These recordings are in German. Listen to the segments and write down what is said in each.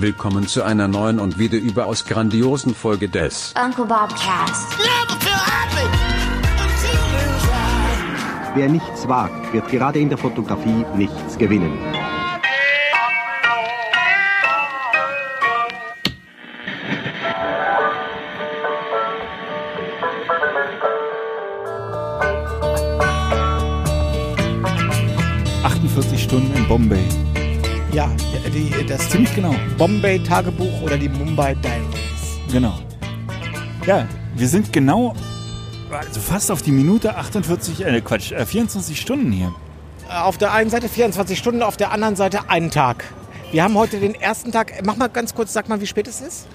Willkommen zu einer neuen und wieder überaus grandiosen Folge des Uncle Bob Cast. Wer nichts wagt, wird gerade in der Fotografie nichts gewinnen. Stunden in Bombay. Ja, die, das Ziemlich genau. Bombay-Tagebuch oder die Mumbai Diaries. Genau. Ja, wir sind genau, also fast auf die Minute 48, äh, Quatsch, äh, 24 Stunden hier. Auf der einen Seite 24 Stunden, auf der anderen Seite einen Tag. Wir haben heute den ersten Tag. Mach mal ganz kurz, sag mal, wie spät es ist.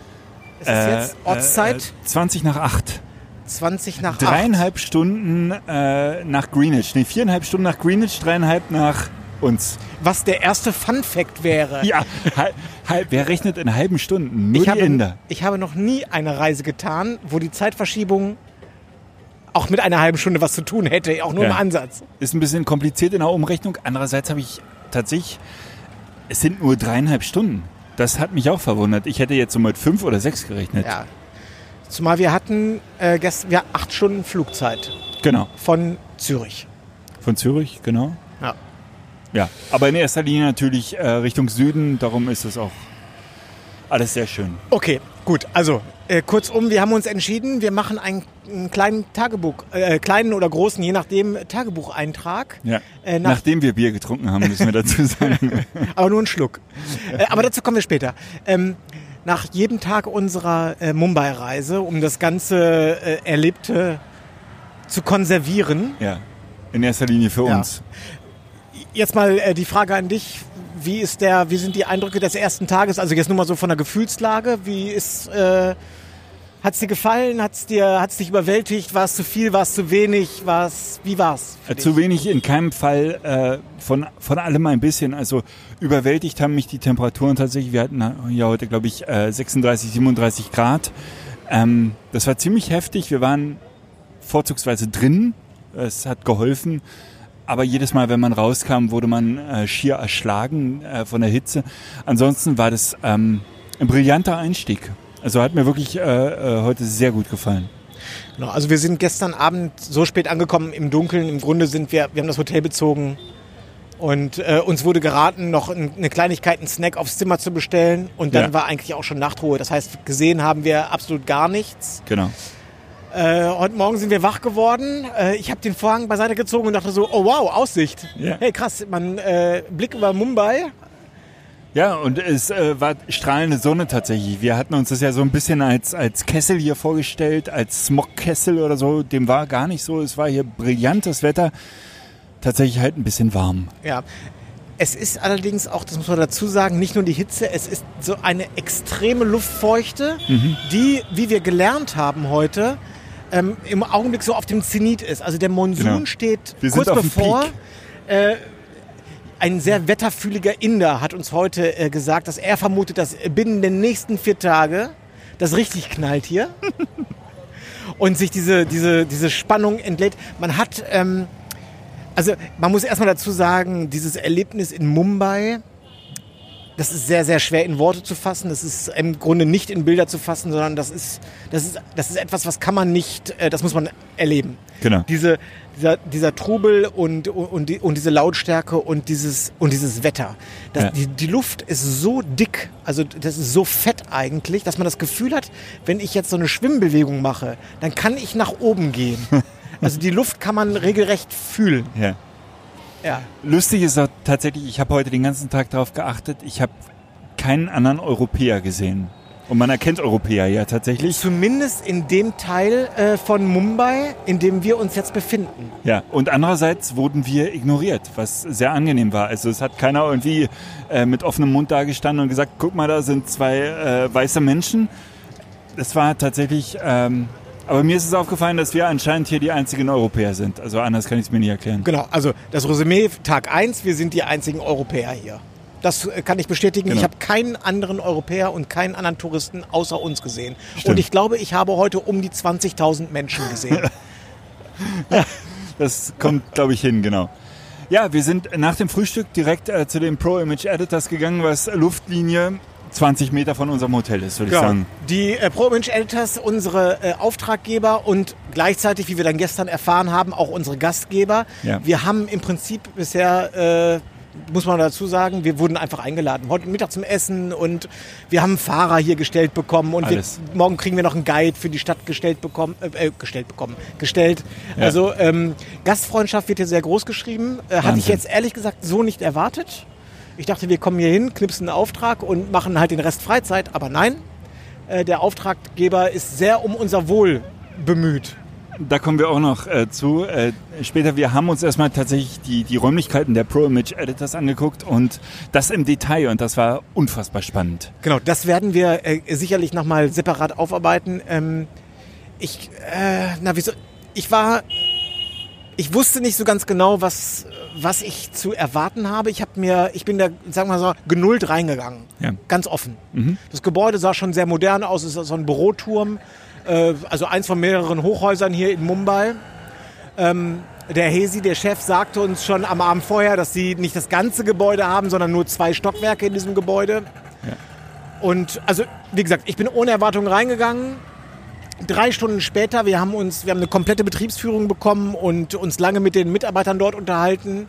Es ist jetzt Ortszeit Äh, 20 nach 8. 20 nach 8. Dreieinhalb Stunden äh, nach Greenwich. Nee, viereinhalb Stunden nach Greenwich, dreieinhalb nach uns. Was der erste Fun-Fact wäre. Ja, halb, halb, wer rechnet in halben Stunden? Nur ich, die habe, Inder. ich habe noch nie eine Reise getan, wo die Zeitverschiebung auch mit einer halben Stunde was zu tun hätte, auch nur Ja. im Ansatz. Ist ein bisschen kompliziert in der Umrechnung. Andererseits habe ich tatsächlich, es sind nur dreieinhalb Stunden. Das hat mich auch verwundert. Ich hätte jetzt so mit fünf oder sechs gerechnet. Ja. Zumal wir hatten äh, gestern ja, acht Stunden Flugzeit Genau. von Zürich. Von Zürich, genau. Ja. Ja, aber in erster Linie natürlich äh, Richtung Süden. Darum ist es auch alles sehr schön. Okay, gut. Also äh, kurzum, wir haben uns entschieden, wir machen einen, einen kleinen Tagebuch, äh, kleinen oder großen, je nachdem, Tagebucheintrag. Ja. Äh, nach, Nachdem wir Bier getrunken haben, müssen wir dazu sagen. aber nur einen Schluck. äh, aber dazu kommen wir später. Ähm, nach jedem Tag unserer äh, Mumbai-Reise, um das ganze äh, Erlebte zu konservieren. ja. In erster Linie für Ja. Jetzt mal äh, die Frage an dich. Wie ist der, wie sind die Eindrücke des ersten Tages? Also jetzt nur mal so von der Gefühlslage. Wie ist, äh, hat's dir gefallen? Hat's dir, hat's dich überwältigt? War es zu viel? War es zu wenig? War's, wie war's? für Äh, Zu wenig in keinem Fall äh, von, von allem ein bisschen. Also überwältigt haben mich die Temperaturen tatsächlich. Wir hatten ja heute, glaube ich, äh, 36, 37 Grad. Ähm, das war ziemlich heftig. Wir waren vorzugsweise drin. Es hat geholfen. Aber jedes Mal, wenn man rauskam, wurde man äh, schier erschlagen äh, von der Hitze. Ansonsten war das ähm, ein brillanter Einstieg. Also hat mir wirklich äh, äh, heute sehr gut gefallen. Genau, also wir sind gestern Abend so spät angekommen im Dunkeln. Im Grunde sind wir, wir haben das Hotel bezogen und äh, uns wurde geraten, noch ein- eine Kleinigkeit, einen Snack aufs Zimmer zu bestellen. Und dann Ja. war eigentlich auch schon Nachtruhe. Das heißt, gesehen haben wir absolut gar nichts. Genau. Äh, heute Morgen sind wir wach geworden. Äh, ich habe den Vorhang beiseite gezogen und dachte so, oh wow, Aussicht. Ja. Hey krass, man äh, Blick über Mumbai. Ja, und es äh, war strahlende Sonne tatsächlich. Wir hatten uns das ja so ein bisschen als, als Kessel hier vorgestellt, als Smogkessel oder so. Dem war gar nicht so. Es war hier brillantes Wetter. Tatsächlich halt ein bisschen warm. Ja. Es ist allerdings auch, das muss man dazu sagen, nicht nur die Hitze, es ist so eine extreme Luftfeuchte, die, wie wir gelernt haben heute, ähm, im Augenblick so auf dem Zenit ist. Also der Monsun Genau. steht Wir kurz bevor. Äh, ein sehr wetterfühliger Inder hat uns heute äh, gesagt, dass er vermutet, dass binnen den nächsten vier Tage das richtig knallt hier. und sich diese, diese, diese Spannung entlädt. Man hat, ähm, also man muss erstmal dazu sagen, dieses Erlebnis in Mumbai, das ist sehr, sehr schwer in Worte zu fassen. Das ist im Grunde nicht in Bilder zu fassen, sondern das ist, das ist, das ist etwas, was kann man nicht, äh, das muss man erleben. Genau. Diese, dieser, dieser Trubel und, und, die, und diese Lautstärke und dieses, und dieses Wetter. Das, Ja. die, die Luft ist so dick, also das ist so fett eigentlich, dass man das Gefühl hat, wenn ich jetzt so eine Schwimmbewegung mache, dann kann ich nach oben gehen. Also die Luft kann man regelrecht fühlen. Ja. Ja. Lustig ist auch tatsächlich, ich habe heute den ganzen Tag darauf geachtet, ich habe keinen anderen Europäer gesehen. Und man erkennt Europäer ja tatsächlich. Zumindest in dem Teil äh, von Mumbai, in dem wir uns jetzt befinden. Ja, und andererseits wurden wir ignoriert, was sehr angenehm war. Also es hat keiner irgendwie äh, mit offenem Mund da gestanden und gesagt, guck mal, da sind zwei äh, weiße Menschen. Das war tatsächlich, ähm, aber mir ist es aufgefallen, dass wir anscheinend hier die einzigen Europäer sind. Also anders kann ich es mir nicht erklären. Genau, also das Resümee Tag 1, wir sind die einzigen Europäer hier. Das äh, kann ich bestätigen. Genau. Ich habe keinen anderen Europäer und keinen anderen Touristen außer uns gesehen. Stimmt. Und ich glaube, ich habe heute um die 20.000 Menschen gesehen. Das kommt, glaube ich, hin, genau. Ja, wir sind nach dem Frühstück direkt äh, zu den Pro Image Editors gegangen, was Luftlinie 20 Meter von unserem Hotel ist, würde ich Ja. sagen. Die äh, ProImage Editors, unsere äh, Auftraggeber und gleichzeitig, wie wir dann gestern erfahren haben, auch unsere Gastgeber. Ja. Wir haben im Prinzip bisher, äh, muss man dazu sagen, wir wurden einfach eingeladen. Heute Mittag zum Essen und wir haben einen Fahrer hier gestellt bekommen und wir, morgen kriegen wir noch einen Guide für die Stadt gestellt bekommen, äh, äh, gestellt bekommen, gestellt. Ja. Also ähm, Gastfreundschaft wird hier sehr groß geschrieben. Äh, hatte ich jetzt ehrlich gesagt so nicht erwartet. Ich dachte, wir kommen hier hin, knipsen einen Auftrag und machen halt den Rest Freizeit, aber nein. Äh, der Auftraggeber ist sehr um unser Wohl bemüht. Da kommen wir auch noch äh, zu. Äh, später, wir haben uns erstmal tatsächlich die, die Räumlichkeiten der Pro Image Editors angeguckt und das im Detail und das war unfassbar spannend. Genau, das werden wir äh, sicherlich nochmal separat aufarbeiten. Ähm, ich, äh, na, wieso? Ich war, ich wusste nicht so ganz genau, was, was ich zu erwarten habe. Ich habe mir, ich bin da, sagen wir mal so, genullt reingegangen. Ja. Ganz offen. Das Gebäude sah schon sehr modern aus. Es ist so ein Büroturm, äh, also eins von mehreren Hochhäusern hier in Mumbai. Ähm, der Hesi, der Chef, sagte uns schon am Abend vorher, dass sie nicht das ganze Gebäude haben, sondern nur zwei Stockwerke in diesem Gebäude. Und also, wie gesagt, ich bin ohne Erwartung reingegangen. Drei Stunden später, wir haben uns, wir haben eine komplette Betriebsführung bekommen und uns lange mit den Mitarbeitern dort unterhalten,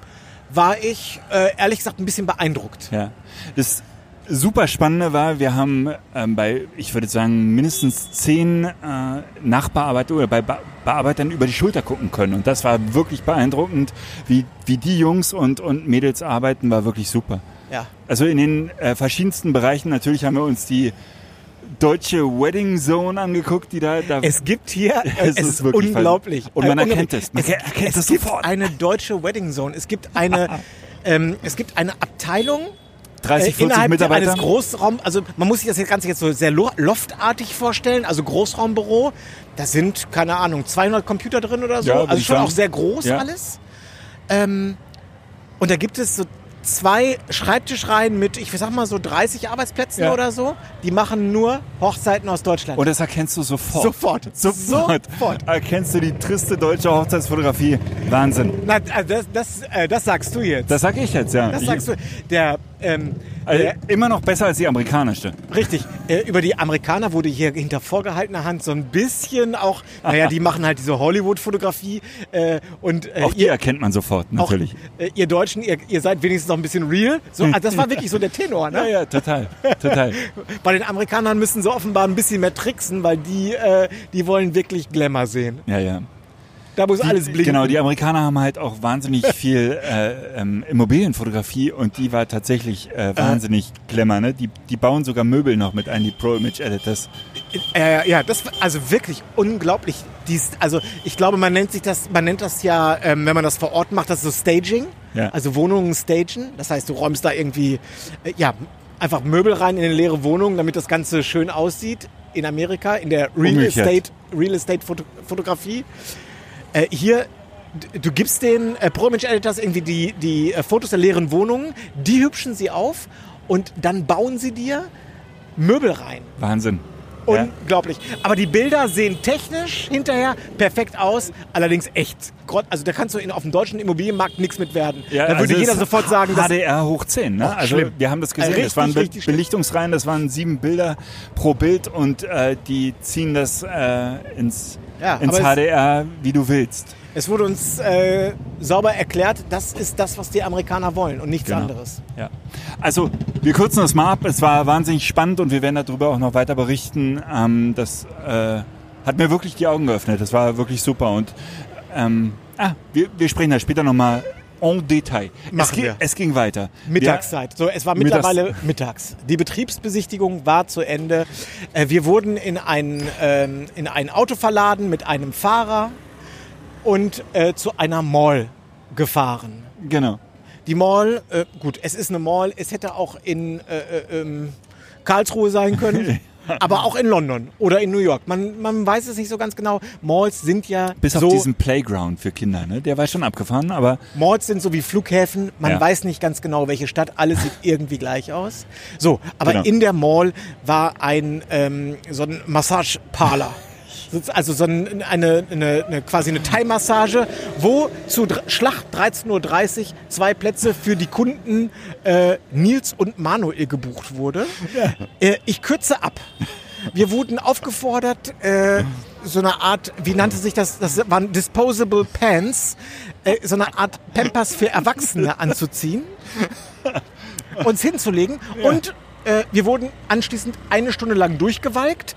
war ich äh, ehrlich gesagt ein bisschen beeindruckt. Ja. Das super Spannende war, wir haben ähm, bei, ich würde sagen, mindestens zehn äh, Nachbearbeiter oder bei Be Bearbeitern über die Schulter gucken können. Und das war wirklich beeindruckend, wie, wie die Jungs und, und Mädels arbeiten, war wirklich super. Ja. Also in den äh, verschiedensten Bereichen, natürlich haben wir uns die deutsche Wedding Zone angeguckt, die da, da Es gibt hier, es, Es ist unglaublich. Und man Äh, erkennt es. Man es, erkennt es es gibt sofort. eine deutsche Wedding Zone. Es gibt eine, ähm, es gibt eine Abteilung 30, äh, 40 innerhalb Mitarbeiter. eines Großraum, also man muss sich das Ganze jetzt so sehr lo- loftartig vorstellen, also Großraumbüro. Da sind, keine Ahnung, 200 Computer drin oder so. Ja, also schon sagen. auch sehr groß Ja. alles. Ähm, und da gibt es so zwei Schreibtischreihen mit, ich sag mal so 30 Arbeitsplätzen Ja. oder so. Die machen nur Hochzeiten aus Deutschland. Und das erkennst du sofort. Sofort. Sofort. Sofort. Erkennst du die triste deutsche Hochzeitsfotografie. Wahnsinn. Na, äh, das, das, äh, das sagst du jetzt. Das sag ich jetzt, ja. Das sagst du. Der, ähm, Also, der, immer noch besser als die amerikanische. richtig. Äh, über die Amerikaner wurde hier hinter vorgehaltener Hand so ein bisschen auch, naja, die machen halt diese Hollywood-Fotografie äh, und äh, Auch die ihr, erkennt man sofort, auch, natürlich. äh, ihr Deutschen, ihr, ihr seid wenigstens noch ein bisschen real. So, also das war wirklich so der Tenor, Ja, ne? ja, total. Total. Bei den Amerikanern müssen sie offenbar ein bisschen mehr tricksen, weil die, äh, die wollen wirklich Glamour sehen. Ja, ja. Da muss Die, alles blinken. Genau, die Amerikaner haben halt auch wahnsinnig viel äh, ähm, Immobilienfotografie und die war tatsächlich äh, wahnsinnig glamour. Ne? Die, die bauen sogar Möbel noch mit ein, die Pro Image Editors. Äh, ja, das also wirklich unglaublich. Dies, also ich glaube, man nennt sich das, man nennt das ja, ähm, wenn man das vor Ort macht, das so Staging. Ja. Also Wohnungen stagen. Das heißt, du räumst da irgendwie, äh, ja, einfach Möbel rein in eine leere Wohnung, damit das Ganze schön aussieht. In Amerika, in der Real Umgekehrt. Estate, Real Estate Foto Fotografie. Äh, hier, du gibst den äh, Pro Image Editors irgendwie die, die äh, Fotos der leeren Wohnungen, die hübschen sie auf und dann bauen sie dir Möbel rein. Wahnsinn. Unglaublich. Aber die Bilder sehen technisch hinterher perfekt aus, allerdings echt. Also da kannst du in, auf dem deutschen Immobilienmarkt nichts mit werden. Ja, da würde also jeder sofort sagen, dass HDR hoch 10, ne? Also schlimm. wir haben das gesehen. Richtig, das waren Be. Belichtungsreihen, das waren sieben Bilder pro Bild und äh, die ziehen das äh, ins, Ja, ins HDR, wie du willst. Es wurde uns äh, sauber erklärt, das ist das, was die Amerikaner wollen und nichts Genau. anderes. Ja. Also, wir kürzen das mal ab. Es war wahnsinnig spannend und wir werden darüber auch noch weiter berichten. Ähm, das äh, hat mir wirklich die Augen geöffnet. Das war wirklich super. Und ähm, ah, wir, wir sprechen da später nochmal en Detail. Es, ging- es ging weiter. Mittagszeit. So, es war Mittags- mittlerweile mittags. Die Betriebsbesichtigung war zu Ende. Äh, wir wurden in ein, ähm, in ein Auto verladen mit einem Fahrer und äh, zu einer Mall gefahren. Genau. Die Mall, äh, gut, es ist eine Mall, es hätte auch in äh, äh, ähm, Karlsruhe sein können, aber auch in London oder in New York. Man, man weiß es nicht so ganz genau. Malls sind ja Bis so, auf diesen Playground für Kinder. Ne? Der war schon abgefahren, aber Malls sind so wie Flughäfen. Man Ja. weiß nicht ganz genau, welche Stadt. Alles sieht irgendwie gleich aus. So, aber Genau. in der Mall war ein ähm, so ein Massageparler. Also so ein- eine, eine, eine quasi eine Thai-Massage, wo zu Schlacht 13.30 Uhr zwei Plätze für die Kunden äh, Nils und Manuel gebucht wurde. Äh, ich kürze ab. Wir wurden aufgefordert, äh, so eine Art, wie nannte sich das? Das waren Disposable Pants, äh, so eine Art Pampers für Erwachsene anzuziehen, uns hinzulegen und äh, wir wurden anschließend eine Stunde lang durchgewalkt.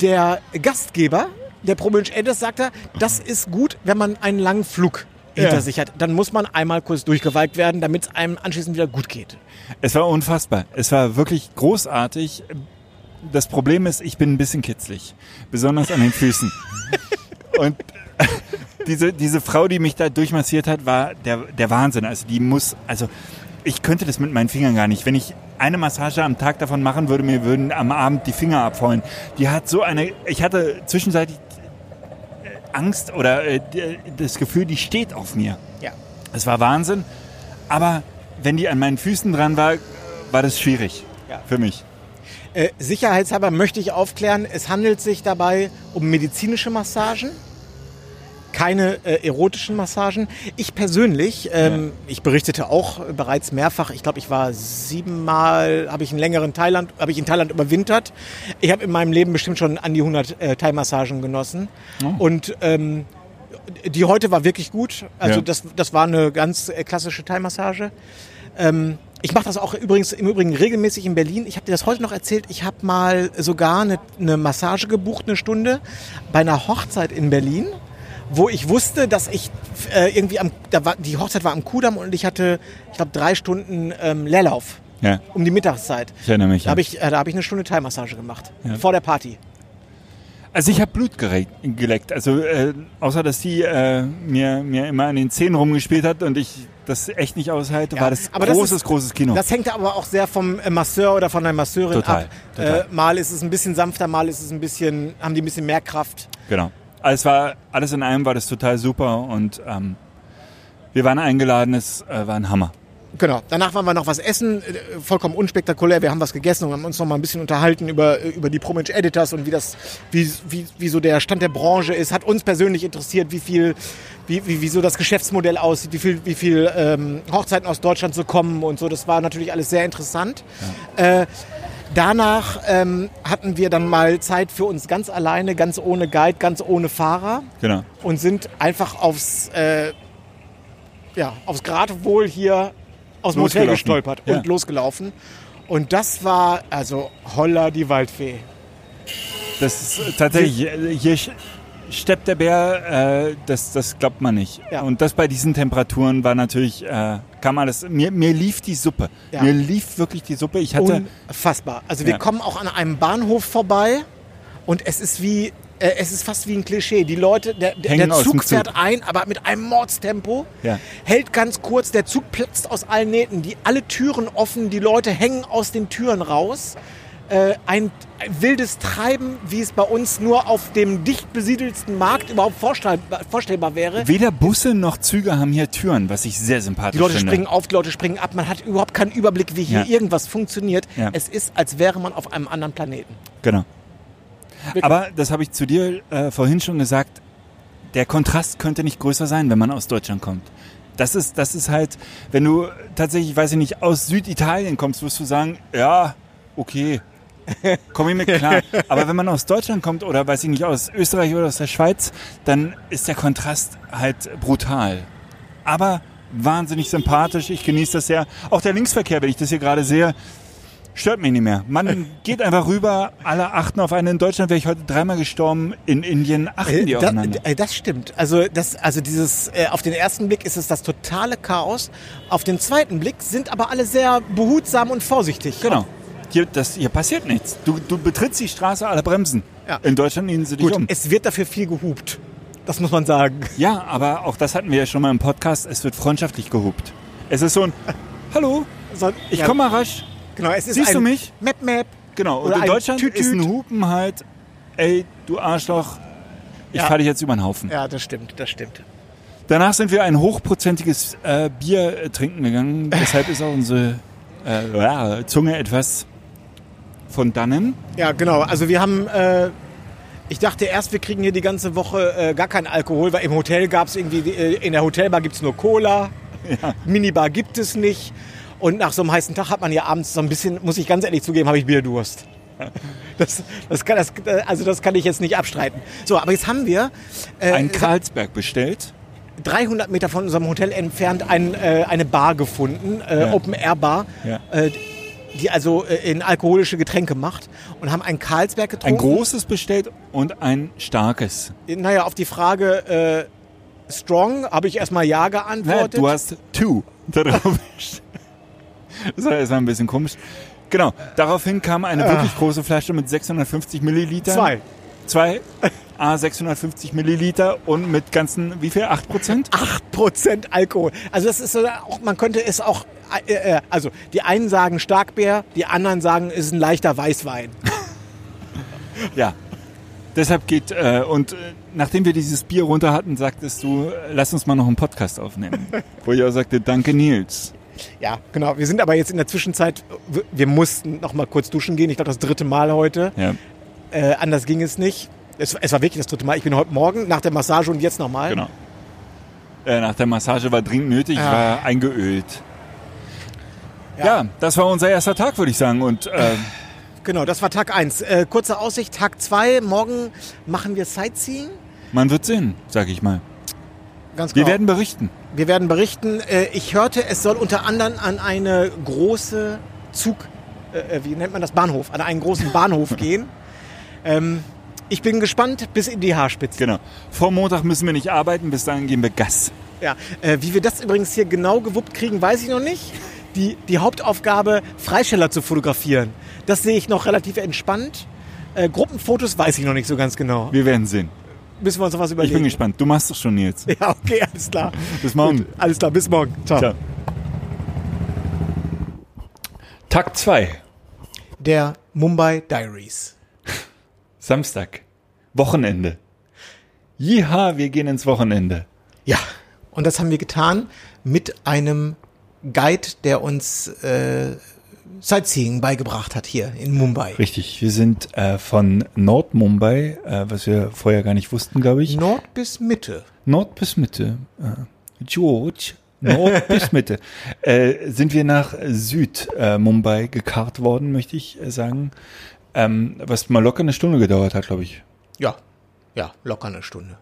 Der Gastgeber, der Promilch Eddes, sagte, das ist gut, wenn man einen langen Flug hinter Ja. sich hat. Dann muss man einmal kurz durchgewalkt werden, damit es einem anschließend wieder gut geht. Es war unfassbar. Es war wirklich großartig. Das Problem ist, ich bin ein bisschen kitzlig. Besonders an den Füßen. Und diese, diese Frau, die mich da durchmassiert hat, war der, der Wahnsinn. Also die muss, also ich könnte das mit meinen Fingern gar nicht. Wenn ich eine Massage am Tag davon machen würde, mir würden am Abend die Finger abfallen. Die hat so eine, ich hatte zwischenzeitlich äh, Angst oder äh, die- das Gefühl, die steht auf mir. Ja. Es war Wahnsinn, aber wenn die an meinen Füßen dran war, war das schwierig Ja. für mich. Äh, sicherheitshalber möchte ich aufklären, es handelt sich dabei um medizinische Massagen, keine äh, erotischen Massagen. Ich persönlich, ähm, ich berichtete auch bereits mehrfach, ich glaube, ich war siebenmal, habe ich in längeren Thailand, habe ich in Thailand überwintert. Ich habe in meinem Leben bestimmt schon an die 100 äh, Thai-Massagen genossen. Und ähm, die heute war wirklich gut. Also Ja. das, das war eine ganz äh, klassische Thai-Massage. Ähm, ich mache das auch übrigens im Übrigen regelmäßig in Berlin. Ich habe dir das heute noch erzählt. Ich habe mal sogar eine, eine Massage gebucht, eine Stunde, bei einer Hochzeit in Berlin, wo ich wusste, dass ich äh, irgendwie am, da war, die Hochzeit war am Kudamm und ich hatte, ich glaube, drei Stunden ähm, Leerlauf Ja, um die Mittagszeit. ich erinnere mich. Da habe ich, äh, da hab ich eine Stunde Thai-Massage gemacht. Ja. Vor der Party. Also ich habe Blut geleckt. Also äh, außer dass die äh, mir, mir immer an den Zähnen rumgespielt hat und ich das echt nicht aushalte, Ja, war das aber das großes, ist- großes Kino. Das hängt aber auch sehr vom äh, Masseur oder von der Masseurin Total, ab. total. Äh, mal ist es ein bisschen sanfter, mal ist es ein bisschen, haben die ein bisschen mehr Kraft. Genau. Also es war alles in allem war das total super und ähm, wir waren eingeladen. Es äh, war ein Hammer. Genau. Danach waren wir noch was essen, äh, vollkommen unspektakulär. Wir haben was gegessen und haben uns noch mal ein bisschen unterhalten über, äh, über die Prominent Editors und wie das, wie, wie, wie so der Stand der Branche ist. Hat uns persönlich interessiert, wie viel, wie, wie, wie so das Geschäftsmodell aussieht, wie viel, wie viel ähm, Hochzeiten aus Deutschland so kommen und so. Das war natürlich alles sehr interessant. Äh, danach ähm, hatten wir dann mal Zeit für uns ganz alleine, ganz ohne Guide, ganz ohne Fahrer Genau. und sind einfach aufs, äh, ja, aufs Gradwohl hier aus dem Hotel gestolpert Ja. und losgelaufen. Und das war, also, holla die Waldfee. Das ist tatsächlich, hier steppt der Bär, äh, das, das glaubt man nicht. Ja. Und das bei diesen Temperaturen war natürlich, äh, kam alles, mir, mir lief die Suppe. Ja. Mir lief wirklich die Suppe. Ich hatte, Unfassbar. Also wir Ja. kommen auch an einem Bahnhof vorbei und es ist wie, äh, es ist fast wie ein Klischee. Die Leute, der, der, der Zug Zug. fährt ein, aber mit einem Mordstempo, hält ganz kurz, der Zug platzt aus allen Nähten, die alle Türen offen, die Leute hängen aus den Türen raus. Äh, ein, wildes Treiben, wie es bei uns nur auf dem dicht besiedelsten Markt überhaupt vorstellbar, vorstellbar wäre. weder Busse noch Züge haben hier Türen, was ich sehr sympathisch Die Leute finde. springen auf, die Leute springen ab. Man hat überhaupt keinen Überblick, wie hier Ja. irgendwas funktioniert. Ja. Es ist, als wäre man auf einem anderen Planeten. Genau. Wirklich. Aber das habe ich zu dir äh, vorhin schon gesagt, der Kontrast könnte nicht größer sein, wenn man aus Deutschland kommt. Das ist, das ist halt, wenn du tatsächlich, weiß ich nicht, aus Süditalien kommst, wirst du sagen, ja, okay, komme ich mit klar. Aber wenn man aus Deutschland kommt oder weiß ich nicht, aus Österreich oder aus der Schweiz, dann ist der Kontrast halt brutal. Aber wahnsinnig sympathisch, ich genieße das sehr. Auch der Linksverkehr, wenn ich das hier gerade sehe, Stört mich nicht mehr. Man geht einfach rüber, alle achten auf einen. In Deutschland wäre ich heute dreimal gestorben, in Indien achten die Äh, aufeinander. da, äh, das stimmt. Also das, also dieses, äh, auf den ersten Blick ist es das totale Chaos. Auf den zweiten Blick sind aber alle sehr behutsam und vorsichtig. Genau. Hier, das, hier passiert nichts. Du, du betrittst die Straße, alle bremsen. Ja. In Deutschland nehmen sie dich Gut, um. es wird dafür viel gehupt. Das muss man sagen. Ja, aber auch das hatten wir ja schon mal im Podcast. Es wird freundschaftlich gehupt. Es ist so ein, hallo, So, ich ja, komme mal rasch. Genau, es ist Siehst ein du mich? Map Map. Genau. Und in Deutschland Tütüt. ist ein Hupen halt, ey, du Arschloch, ich Ja. fahr dich jetzt über den Haufen. Ja, das stimmt, das stimmt. Danach sind wir ein hochprozentiges äh, Bier äh, trinken gegangen. Deshalb ist auch unsere äh, Zunge etwas von dannen. Ja, genau. Also wir haben, äh, Ich dachte erst, wir kriegen hier die ganze Woche äh, gar keinen Alkohol, weil im Hotel gab es irgendwie, äh, in der Hotelbar gibt es nur Cola, Minibar gibt es nicht. Und nach so einem heißen Tag hat man ja abends so ein bisschen, muss ich ganz ehrlich zugeben, habe ich Bierdurst. Das, das kann, das, also das kann ich jetzt nicht abstreiten. So, aber jetzt haben wir äh, Ein Karlsberg bestellt. 300 Meter von unserem Hotel entfernt ein, äh, eine Bar gefunden, äh, Ja. Open Air Bar, Ja. Äh, die also äh, in alkoholische Getränke macht und haben Ein getrunken. großes bestellt und ein starkes. Naja, auf die Frage äh, Strong habe ich erstmal Ja geantwortet. du hast two darauf. Das war erstmal ein bisschen komisch. Genau, daraufhin kam eine wirklich große Flasche mit 650 Milliliter. Zwei. Zwei. A 650 Milliliter und mit ganzen, wie viel? 8 Prozent? 8% Alkohol. Also das ist so, auch, man könnte es auch, äh, äh, also die einen sagen Starkbier, die anderen sagen, es ist ein leichter Weißwein. Ja. Deshalb geht, äh, und äh, nachdem wir dieses Bier runter hatten, sagtest du, äh, lass uns mal noch einen Podcast aufnehmen. Wo ich auch sagte, danke Nils. Ja, genau. Wir sind aber jetzt in der Zwischenzeit, wir- wir mussten noch mal kurz duschen gehen. Ich glaube, das dritte Mal heute. Ja, Äh, anders ging es nicht. Es, es war wirklich das dritte Mal. Ich bin heute Morgen nach der Massage und jetzt nochmal. genau. Äh, nach der Massage war dringend nötig, ich Ja. war eingeölt. Ja. das war unser erster Tag, würde ich sagen. Und äh, Genau, das war Tag 1. Äh, kurze Aussicht, Tag 2. Morgen machen wir Sightseeing. man wird sehen, sage ich mal. Ganz Wir genau. werden berichten. Wir werden berichten. Äh, ich hörte, es soll unter anderem an eine große Zug, äh, wie nennt man das, Bahnhof, an einen großen Bahnhof gehen. Ähm, ich bin gespannt bis in die Haarspitze. Genau. Vor Montag müssen wir nicht arbeiten, bis dahin geben wir Gas. Ja, äh, wie wir das übrigens hier genau gewuppt kriegen, weiß ich noch nicht. Die, die Hauptaufgabe, Freisteller zu fotografieren, das sehe ich noch relativ entspannt. Äh, Gruppenfotos weiß ich noch nicht so ganz genau. Wir werden sehen. Müssen wir uns noch was Ich überlegen. bin gespannt. Du machst es schon, Nils. Ja, okay, alles klar. Bis morgen. Gut, alles klar, bis morgen. Ciao. Ciao. Tag 2. Der Mumbai Diaries. Samstag. Wochenende. Jiha, wir gehen ins Wochenende. Ja, und das haben wir getan mit einem Guide, der uns äh, Sightseeing beigebracht hat hier in Mumbai. Richtig, wir sind äh, von Nord-Mumbai, äh, was wir vorher gar nicht wussten, glaube ich. Nord bis Mitte. Nord bis Mitte. Äh, George. Nord bis Mitte. Äh, sind wir nach Süd-Mumbai gekarrt worden, möchte ich äh, sagen. Ähm, was mal locker eine Stunde gedauert hat, glaube ich. Ja, ja, locker eine Stunde.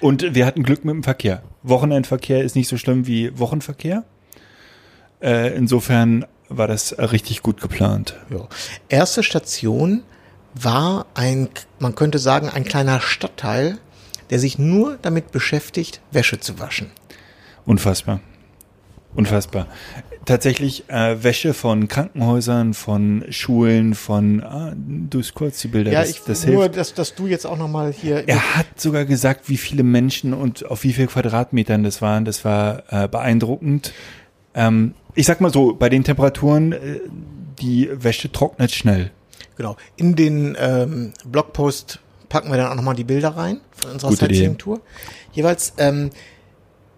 Und wir hatten Glück mit dem Verkehr. Wochenendverkehr ist nicht so schlimm wie Wochenverkehr. Äh, insofern war das richtig gut geplant. Ja. Erste Station war ein, man könnte sagen, ein kleiner Stadtteil, der sich nur damit beschäftigt, Wäsche zu waschen. Unfassbar. Unfassbar. Tatsächlich äh, Wäsche von Krankenhäusern, von Schulen, von ah, du kurz die Bilder, Ja, das, ich das nur, hilft. dass, dass du jetzt auch nochmal hier. Er hat sogar gesagt, wie viele Menschen und auf wie viel Quadratmetern das waren. Das war äh, beeindruckend. Ähm, ich sag mal so, bei den Temperaturen, äh, die Wäsche trocknet schnell. Genau. In den ähm, Blogpost packen wir dann auch nochmal die Bilder rein von unserer. Sightseeing-Tour. Jeweils, ähm,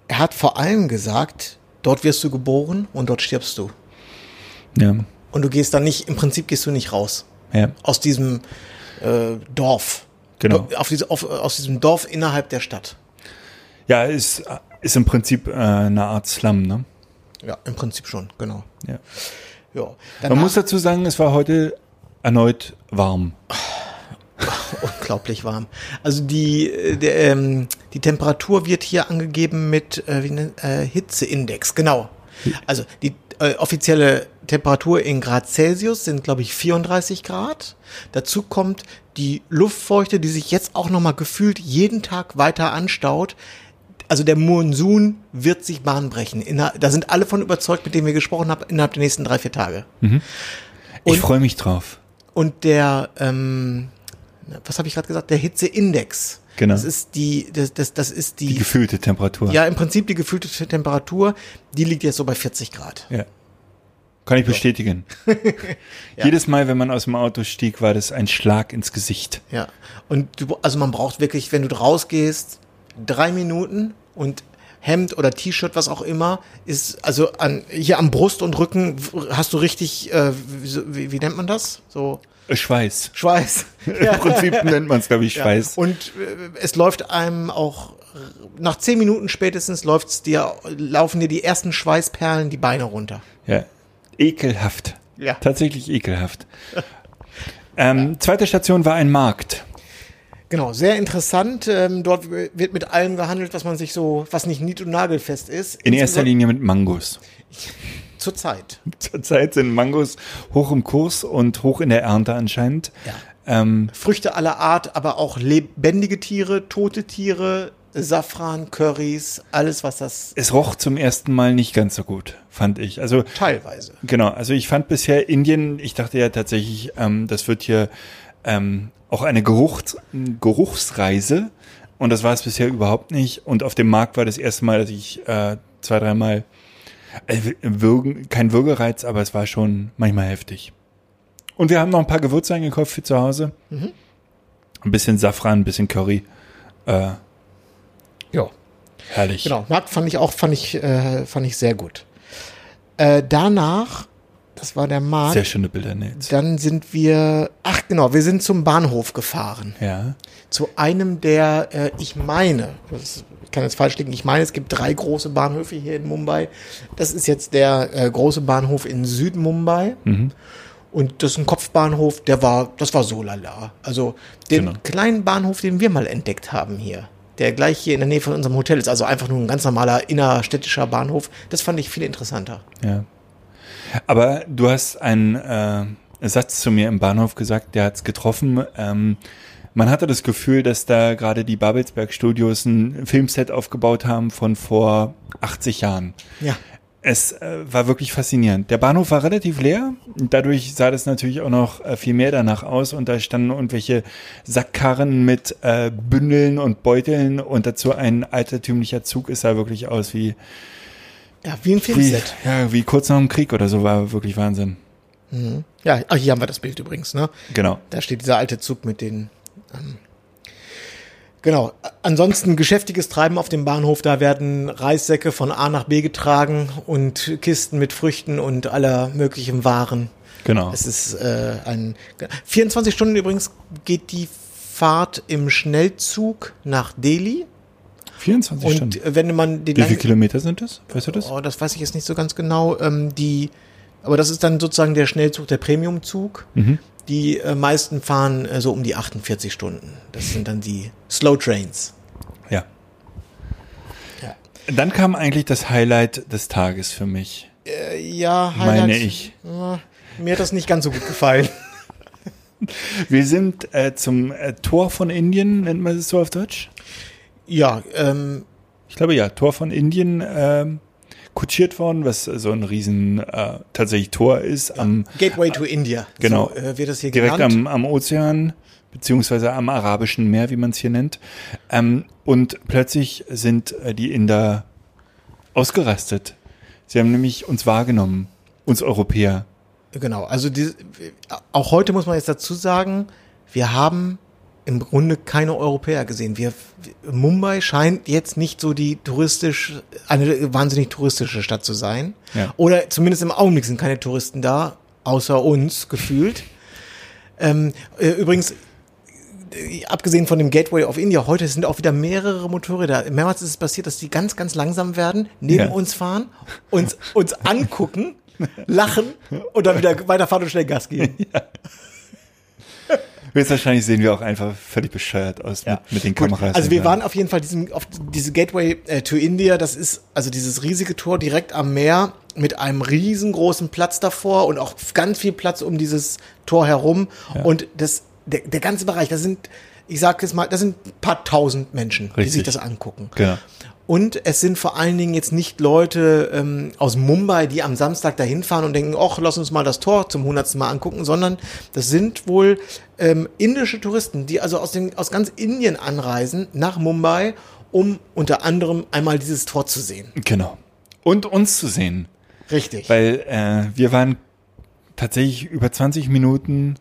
er hat vor allem gesagt, dort wirst du geboren und dort stirbst du. Ja, Und du gehst dann nicht, im Prinzip gehst du nicht raus. ja, Aus diesem äh, Dorf. Genau. Auf diese, auf, aus diesem Dorf innerhalb der Stadt. ja, ist ist im Prinzip äh, eine Art Slum, ne? Ja, im Prinzip schon, genau. Ja. Ja. Man Danach, muss dazu sagen, es war heute erneut warm. unglaublich warm. Also die, äh, der, ähm, die Temperatur wird hier angegeben mit äh, wie nennt, äh, Hitzeindex, genau. Also die äh, offizielle Temperatur in Grad Celsius sind, glaube ich, 34 Grad. Dazu kommt die Luftfeuchte, die sich jetzt auch nochmal gefühlt jeden Tag weiter anstaut. Also der Monsun wird sich Bahn brechen. Inner, da sind alle von überzeugt, mit denen wir gesprochen haben, innerhalb der nächsten drei, vier Tage. Ich Und- freue mich drauf. Und der, ähm, was habe ich gerade gesagt? Der Hitzeindex. Genau. Das ist die, das, das, das ist die, Die gefühlte Temperatur. ja im Prinzip die gefühlte Temperatur. Die liegt jetzt so bei 40 Grad. Ja. Kann ich bestätigen. Jedes Mal, wenn man aus dem Auto stieg, war das ein Schlag ins Gesicht. Ja. Und du, also man braucht wirklich, wenn du rausgehst, drei Minuten und Hemd oder T-Shirt, was auch immer, ist also an hier am Brust und Rücken hast du richtig, äh, wie, wie nennt man das? So Schweiß. Schweiß. Im Prinzip nennt man es, glaube ich, Ja. Schweiß. Und äh, es läuft einem auch nach zehn Minuten spätestens läuft's dir, laufen dir die ersten Schweißperlen die Beine runter. Ja. Ekelhaft. Ja. Tatsächlich ekelhaft. ähm, zweite Station war ein Markt. Genau, sehr interessant. Ähm, dort wird mit allem gehandelt, was man sich so, was nicht nied- und nagelfest ist. In erster Linie mit Mangos. Zur Zeit. Zurzeit sind Mangos hoch im Kurs und hoch in der Ernte anscheinend. Ja. Ähm, Früchte aller Art, aber auch lebendige Tiere, tote Tiere, Safran, Currys, alles, was das es roch zum ersten Mal nicht ganz so gut, fand ich. Also teilweise. Genau, also ich fand bisher Indien, ich dachte ja tatsächlich, ähm, das wird hier ähm, auch eine Geruchs Geruchsreise und das war es bisher überhaupt nicht. Und auf dem Markt war das erste Mal, dass ich äh, zwei, dreimal äh, würgen, kein Würgereiz, aber es war schon manchmal heftig. Und wir haben noch ein paar Gewürze eingekauft für zu Hause. Ein bisschen Safran, ein bisschen Curry. Äh, Ja. herrlich. Genau, Markt fand ich auch, fand ich, äh, fand ich sehr gut. Äh, danach, das war der Markt, Sehr schöne Bilder, Nils. dann sind wir, ach genau, wir sind zum Bahnhof gefahren. Ja. Zu einem der, äh, ich meine, das, ich kann jetzt falsch liegen, ich meine, es gibt drei große Bahnhöfe hier in Mumbai. Das ist jetzt der äh, große Bahnhof in Süd-Mumbai. Und das ist ein Kopfbahnhof, der war, das war so lala. Also den Genau. kleinen Bahnhof, den wir mal entdeckt haben hier, der gleich hier in der Nähe von unserem Hotel ist, also einfach nur ein ganz normaler innerstädtischer Bahnhof, das fand ich viel interessanter. Ja. Aber du hast einen äh, Satz zu mir im Bahnhof gesagt, der hat's getroffen. Ähm, man hatte das Gefühl, dass da gerade die Babelsberg Studios ein Filmset aufgebaut haben von vor 80 Jahren. Ja. Es äh, war wirklich faszinierend. Der Bahnhof war relativ leer. Dadurch sah das natürlich auch noch äh, viel mehr danach aus. Und da standen irgendwelche Sackkarren mit äh, Bündeln und Beuteln und dazu ein altertümlicher Zug. Es sah wirklich aus wie, Ja, wie ein wie, Filmset. ja, wie kurz nach dem Krieg oder so. War wirklich Wahnsinn. Ja, ach, hier haben wir das Bild übrigens, ne? Genau. Da steht dieser alte Zug mit den. Genau. Ansonsten geschäftiges Treiben auf dem Bahnhof. Da werden Reissäcke von A nach B getragen und Kisten mit Früchten und aller möglichen Waren. Genau. Es ist äh, ein 24 Stunden übrigens geht die Fahrt im Schnellzug nach Delhi. 24 Und Stunden. wenn man die Wie viele Kilometer sind das? Weißt du das? Oh, das weiß ich jetzt nicht so ganz genau. Ähm, die, aber das ist dann sozusagen der Schnellzug, der Premiumzug. Die äh, meisten fahren äh, so um die 48 Stunden. Das sind dann die Slow Trains. Ja. Ja, Dann kam eigentlich das Highlight des Tages für mich. äh, ja Meine ich. Ja, mir hat das nicht ganz so gut gefallen. Wir sind äh, zum äh, Tor von Indien, nennt man es so auf Deutsch? Ja, ähm, Ich glaube ja, Tor von Indien ähm, kutschiert worden, was so ein riesen äh, tatsächlich Tor ist, am, Gateway to India. Genau. So, äh, wird das hier direkt genannt. am, am Ozean, beziehungsweise am Arabischen Meer, wie man es hier nennt. Ähm, und plötzlich sind äh, die Inder ausgerastet. Sie haben nämlich uns wahrgenommen, uns Europäer. Genau, also die, auch heute muss man jetzt dazu sagen, wir haben im Grunde keine Europäer gesehen. Wir, Mumbai scheint jetzt nicht so die touristisch, eine wahnsinnig touristische Stadt zu sein. Ja. Oder zumindest im Augenblick sind keine Touristen da, außer uns gefühlt. Ähm, äh, übrigens, äh, abgesehen von dem Gateway of India, heute sind auch wieder mehrere Motorräder. Mehrmals ist es passiert, dass die ganz, ganz langsam werden, neben Ja. uns fahren, uns, uns angucken, lachen und dann wieder weiterfahren und schnell Gas geben. Höchstwahrscheinlich sehen wir auch einfach völlig bescheuert aus Ja. mit, mit den Gut, Kameras. Also wir waren auf jeden Fall diesen, auf diese Gateway äh, to India, das ist also dieses riesige Tor direkt am Meer mit einem riesengroßen Platz davor und auch ganz viel Platz um dieses Tor herum. Und das, der, der ganze Bereich, da sind, ich sag jetzt mal, da sind ein paar tausend Menschen, die Richtig. sich das angucken. Genau. Und es sind vor allen Dingen jetzt nicht Leute ähm, aus Mumbai, die am Samstag dahin fahren und denken, ach, lass uns mal das Tor zum hundertsten Mal angucken, sondern das sind wohl ähm, indische Touristen, die also aus, den, aus ganz Indien anreisen nach Mumbai, um unter anderem einmal dieses Tor zu sehen. Genau. Und uns zu sehen. Richtig. Weil äh, wir waren tatsächlich über 20 Minuten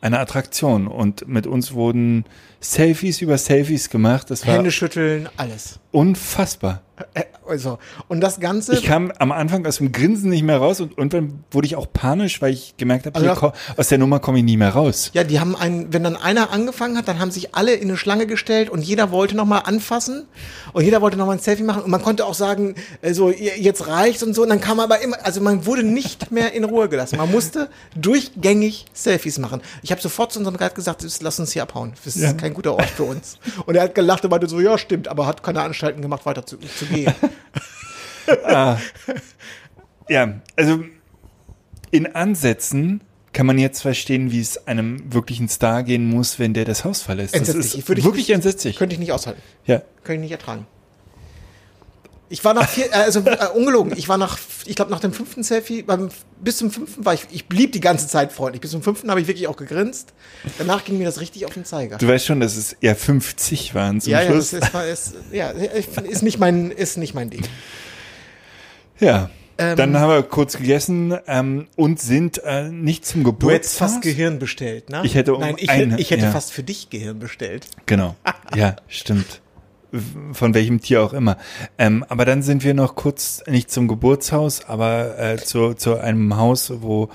eine Attraktion und mit uns wurden Selfies über Selfies gemacht. Das war Hände schütteln, alles. unfassbar. Äh, Also, und das Ganze. Ich kam am Anfang aus dem Grinsen nicht mehr raus und irgendwann wurde ich auch panisch, weil ich gemerkt habe, Also aus der Nummer komme ich nie mehr raus. Ja, die haben einen, wenn dann einer angefangen hat, dann haben sich alle in eine Schlange gestellt und jeder wollte nochmal anfassen und jeder wollte nochmal ein Selfie machen und man konnte auch sagen, äh, so, ihr- jetzt reicht's und so und dann kam aber immer, also man wurde nicht mehr in Ruhe gelassen. Man musste durchgängig Selfies machen. Ich habe sofort zu unserem Guide gesagt, "Das- lass uns hier abhauen. Das ist Ja. kein guter Ort für uns. Und er hat gelacht und meinte so, ja, stimmt, aber hat keine Anstalten gemacht, weiter zu, zu gehen. Ja, also in Ansätzen kann man jetzt verstehen, wie es einem wirklichen Star gehen muss, wenn der das Haus verlässt. Das Entsetzlich. ist Würde ich wirklich entsetzlich. Könnte ich nicht aushalten. Ja. Kann ich nicht ertragen. Ich war nach vier, äh, also äh, ungelogen, ich war nach, ich glaube nach dem fünften Selfie, beim, bis zum fünften war ich, ich blieb die ganze Zeit freundlich. Bis zum fünften habe ich wirklich auch gegrinst. Danach ging mir das richtig auf den Zeiger. Du weißt schon, dass es eher 50 waren zum ja, ja, Schluss. das ist, war- ist, ja, ist nicht mein, ist nicht mein Ding. ja. Ähm, Dann haben wir kurz gegessen ähm, und sind äh, nicht zum Du Geburtstag. hättest fast Gehirn bestellt, ne? Ich hätte um Nein, ich, eine- hätte- ich hätte ja. fast für dich Gehirn bestellt. Genau. Ja, stimmt. Von welchem Tier auch immer. Ähm, aber dann sind wir noch kurz, nicht zum Geburtshaus, aber äh, zu, zu einem Haus, wo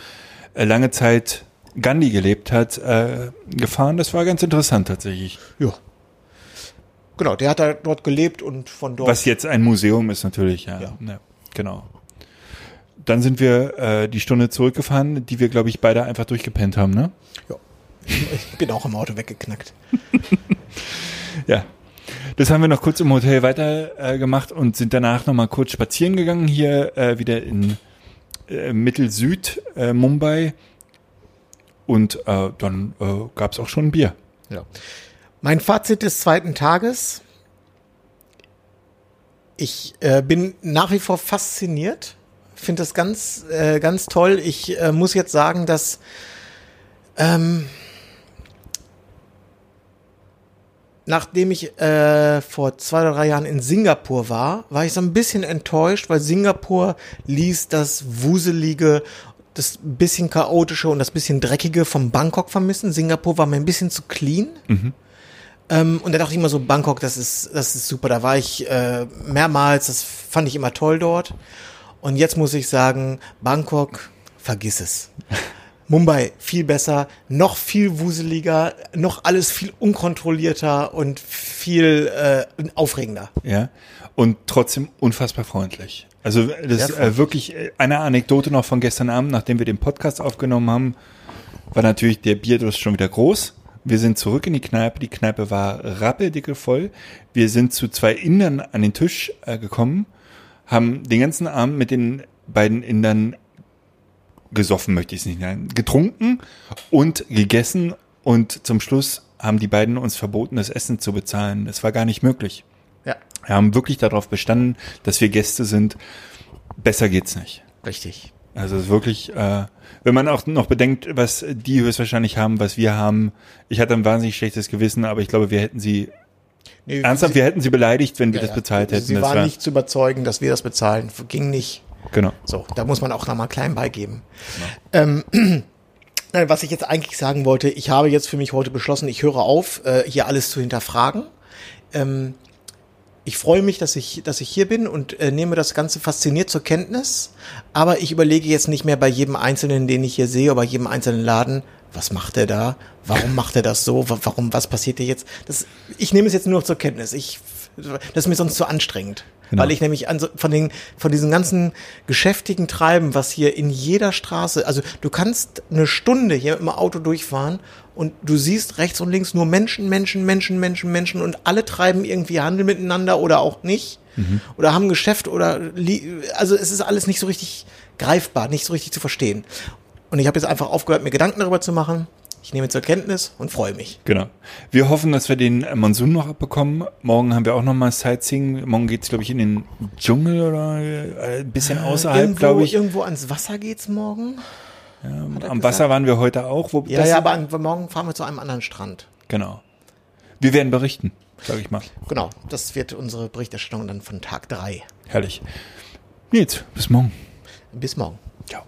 äh, lange Zeit Gandhi gelebt hat, äh, gefahren. Das war ganz interessant tatsächlich. Ja. Genau, der hat da dort gelebt und von dort. Was jetzt ein Museum ist natürlich, ja. Ja. ja genau. Dann sind wir äh, die Stunde zurückgefahren, die wir, glaube ich, beide einfach durchgepennt haben, ne? ja. Ich bin auch im Auto weggeknackt. Ja. Das haben wir noch kurz im Hotel weiter äh, und sind danach noch mal kurz spazieren gegangen, hier äh, wieder in äh, Mittel-Süd äh, Mumbai. Und äh, dann äh, gab es auch schon ein Bier. Ja. Mein Fazit des zweiten Tages. Ich äh, bin nach wie vor fasziniert. Finde das ganz, äh, ganz toll. Ich äh, muss jetzt sagen, dass ähm, nachdem ich äh, vor zwei oder drei Jahren in Singapur war, war ich so ein bisschen enttäuscht, weil Singapur ließ das wuselige, das bisschen chaotische und das bisschen dreckige vom Bangkok vermissen. Singapur war mir ein bisschen zu clean. Ähm, und da dachte ich immer so, Bangkok, das ist, das ist super. Da war ich äh, mehrmals, das fand ich immer toll dort. Und jetzt muss ich sagen, Bangkok, vergiss es. Mumbai viel besser, noch viel wuseliger, noch alles viel unkontrollierter und viel äh, aufregender. Ja. Und trotzdem unfassbar freundlich. Also das ist äh, wirklich äh, eine Anekdote noch von gestern Abend, nachdem wir den Podcast aufgenommen haben, war natürlich der Bierdurst schon wieder groß. Wir sind zurück in die Kneipe. Die Kneipe war rappeldicke voll. Wir sind zu zwei Indern an den Tisch äh, gekommen, haben den ganzen Abend mit den beiden Indern gesoffen, möchte ich es nicht nennen, getrunken und gegessen und zum Schluss haben die beiden uns verboten, das Essen zu bezahlen. Es war gar nicht möglich. Ja, Wir haben wirklich darauf bestanden, dass wir Gäste sind. Besser geht's nicht. richtig. Also es ist wirklich, äh, wenn man auch noch bedenkt, was die höchstwahrscheinlich haben, was wir haben. Ich hatte ein wahnsinnig schlechtes Gewissen, aber ich glaube, wir hätten sie Nee, ernsthaft, sie- wir hätten sie beleidigt, wenn wir ja, das bezahlt ja. hätten. Sie waren war- nicht zu überzeugen, dass wir das bezahlen. Ging nicht. Genau. So, da muss man auch nochmal klein beigeben. Ähm, nein, was ich jetzt eigentlich sagen wollte, ich habe jetzt für mich heute beschlossen, ich höre auf, äh, hier alles zu hinterfragen. Ähm, ich freue mich, dass ich, dass ich hier bin und äh, nehme das Ganze fasziniert zur Kenntnis. Aber ich überlege jetzt nicht mehr bei jedem Einzelnen, den ich hier sehe, oder bei jedem einzelnen Laden, was macht er da? Warum macht er das so? Wa- Warum, was passiert hier jetzt? Das, ich nehme es jetzt nur noch zur Kenntnis. Ich, das ist mir sonst zu anstrengend. Genau. Weil ich nämlich an von den, von diesem ganzen geschäftigen Treiben, was hier in jeder Straße, also du kannst eine Stunde hier im Auto durchfahren und du siehst rechts und links nur Menschen, Menschen, Menschen, Menschen, Menschen und alle treiben irgendwie Handel miteinander oder auch nicht. Oder haben Geschäft oder, also es ist alles nicht so richtig greifbar, nicht so richtig zu verstehen. Und ich habe jetzt einfach aufgehört, mir Gedanken darüber zu machen. Ich nehme zur Kenntnis und freue mich. Genau. Wir hoffen, dass wir den Monsun noch abbekommen. Morgen haben wir auch nochmal Sightseeing. Morgen geht es, glaube ich, in den Dschungel oder äh, ein bisschen äh, außerhalb, glaube ich. Irgendwo ans Wasser geht es morgen. Ähm, ja, am gesagt. Wasser waren wir heute auch. Wo ja, ja, aber morgen fahren wir zu einem anderen Strand. Genau. Wir werden berichten, sage ich mal. Genau, das wird unsere Berichterstattung dann von Tag 3. Herrlich. Nils, bis morgen. Bis morgen. Ciao.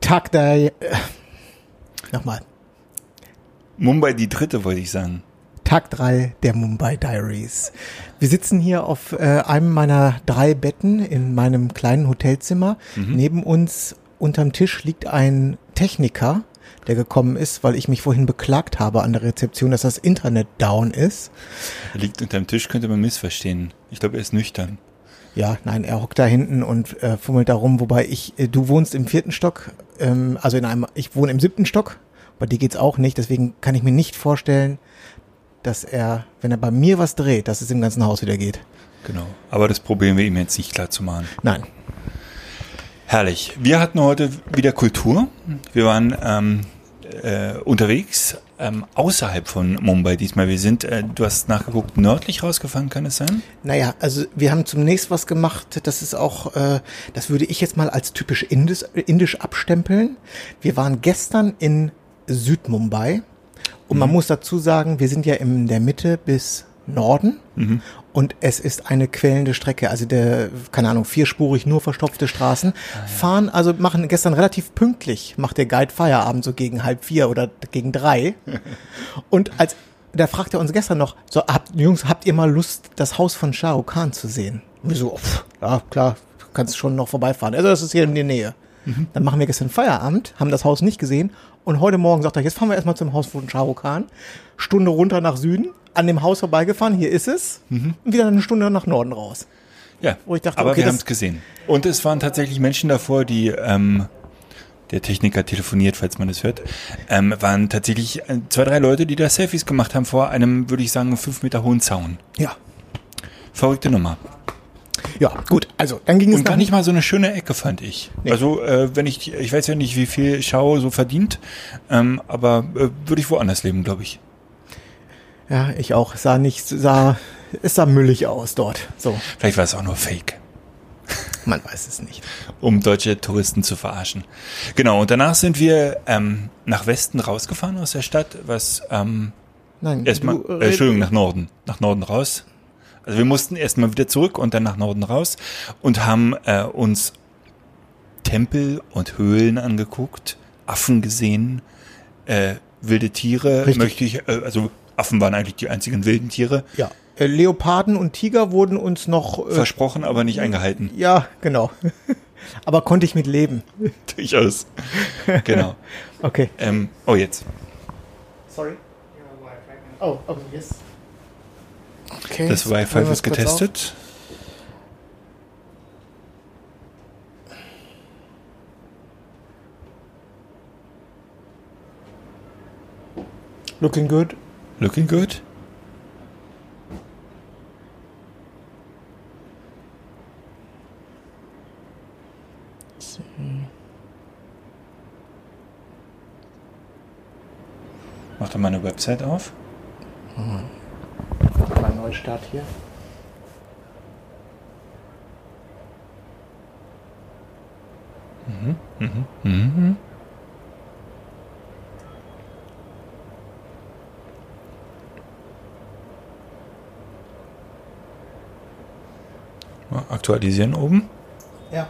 Tag 3 nochmal. Mumbai die dritte, wollte ich sagen. Tag Tag 3 der Mumbai Diaries. Wir sitzen hier auf äh, einem meiner drei Betten in meinem kleinen Hotelzimmer. Neben uns unterm Tisch liegt ein Techniker, der gekommen ist, weil ich mich vorhin beklagt habe an der Rezeption, dass das Internet down ist. Er liegt unterm Tisch, könnte man missverstehen. Ich glaube, er ist nüchtern. Ja, nein, er hockt da hinten und äh, fummelt da rum, wobei ich, äh, du wohnst im vierten Stock, ähm, also in einem, ich wohne im siebten Stock, bei dir geht's auch nicht, deswegen kann ich mir nicht vorstellen, dass er, wenn er bei mir was dreht, dass es im ganzen Haus wieder geht. Genau. Aber das probieren wir ihm jetzt nicht klar zu machen. Nein. Herrlich. Wir hatten heute wieder Kultur. Wir waren ähm, äh, unterwegs ähm, außerhalb von Mumbai diesmal. Wir sind, äh, du hast nachgeguckt, nördlich rausgefahren, kann es sein? Naja, also wir haben zunächst was gemacht, das ist auch, äh, das würde ich jetzt mal als typisch indisch, indisch abstempeln. Wir waren gestern in Südmumbai und man muss dazu sagen, wir sind ja in der Mitte bis Norden und es ist eine quälende Strecke, also der, keine Ahnung, vierspurig, nur verstopfte Straßen. Fahren, also machen gestern relativ pünktlich, macht der Guide Feierabend so gegen halb vier oder gegen drei. Und als, da fragte er uns gestern noch, so, habt, Jungs, habt ihr mal Lust, das Haus von Shah Rukh Khan zu sehen? Und wir so, pff, ja, klar, kannst schon noch vorbeifahren. Also das ist hier in der Nähe. Dann machen wir gestern Feierabend, haben das Haus nicht gesehen und heute Morgen sagt er, jetzt fahren wir erstmal zum Haus von Shah Rukh Khan. Stunde runter nach Süden, an dem Haus vorbeigefahren, hier ist es, und wieder eine Stunde nach Norden raus. Ja. Wo ich dachte, aber okay, wir haben es gesehen. Und es waren tatsächlich Menschen davor, die, ähm, der Techniker telefoniert, falls man das hört, ähm, waren tatsächlich äh, zwei, drei Leute, die da Selfies gemacht haben vor einem, würde ich sagen, fünf Meter hohen Zaun. Ja. Verrückte Nummer. Ja, gut, also dann ging es Und gar nicht mal so eine schöne Ecke, fand ich. Nee. Also, äh, wenn ich, ich weiß ja nicht, wie viel Schau so verdient, ähm, aber äh, würde ich woanders leben, glaube ich. Ja, ich auch. Sah nicht, sah, es sah müllig aus dort. So, Vielleicht war es auch nur Fake, man weiß es nicht. um deutsche Touristen zu verarschen. Genau, und danach sind wir ähm, nach Westen rausgefahren aus der Stadt, was ähm, Nein, erstmal, äh, Entschuldigung, nach Norden, nach Norden raus. Also wir mussten erstmal wieder zurück und dann nach Norden raus und haben äh, uns Tempel und Höhlen angeguckt, Affen gesehen, äh, wilde Tiere, Richtig. möchte ich, äh, also Affen waren eigentlich die einzigen wilden Tiere, Ja, äh, Leoparden und Tiger wurden uns noch, äh, versprochen, aber nicht eingehalten. ja, genau. Aber konnte ich mit leben. Durchaus. genau. Okay. Ähm, oh, jetzt. Sorry. Oh, oh, yes. Okay. Das Wi-Fi wir wird getestet. Looking good. Looking good. Mach doch mal eine Website auf. Mal Neustart hier. Mal Aktualisieren oben. Ja.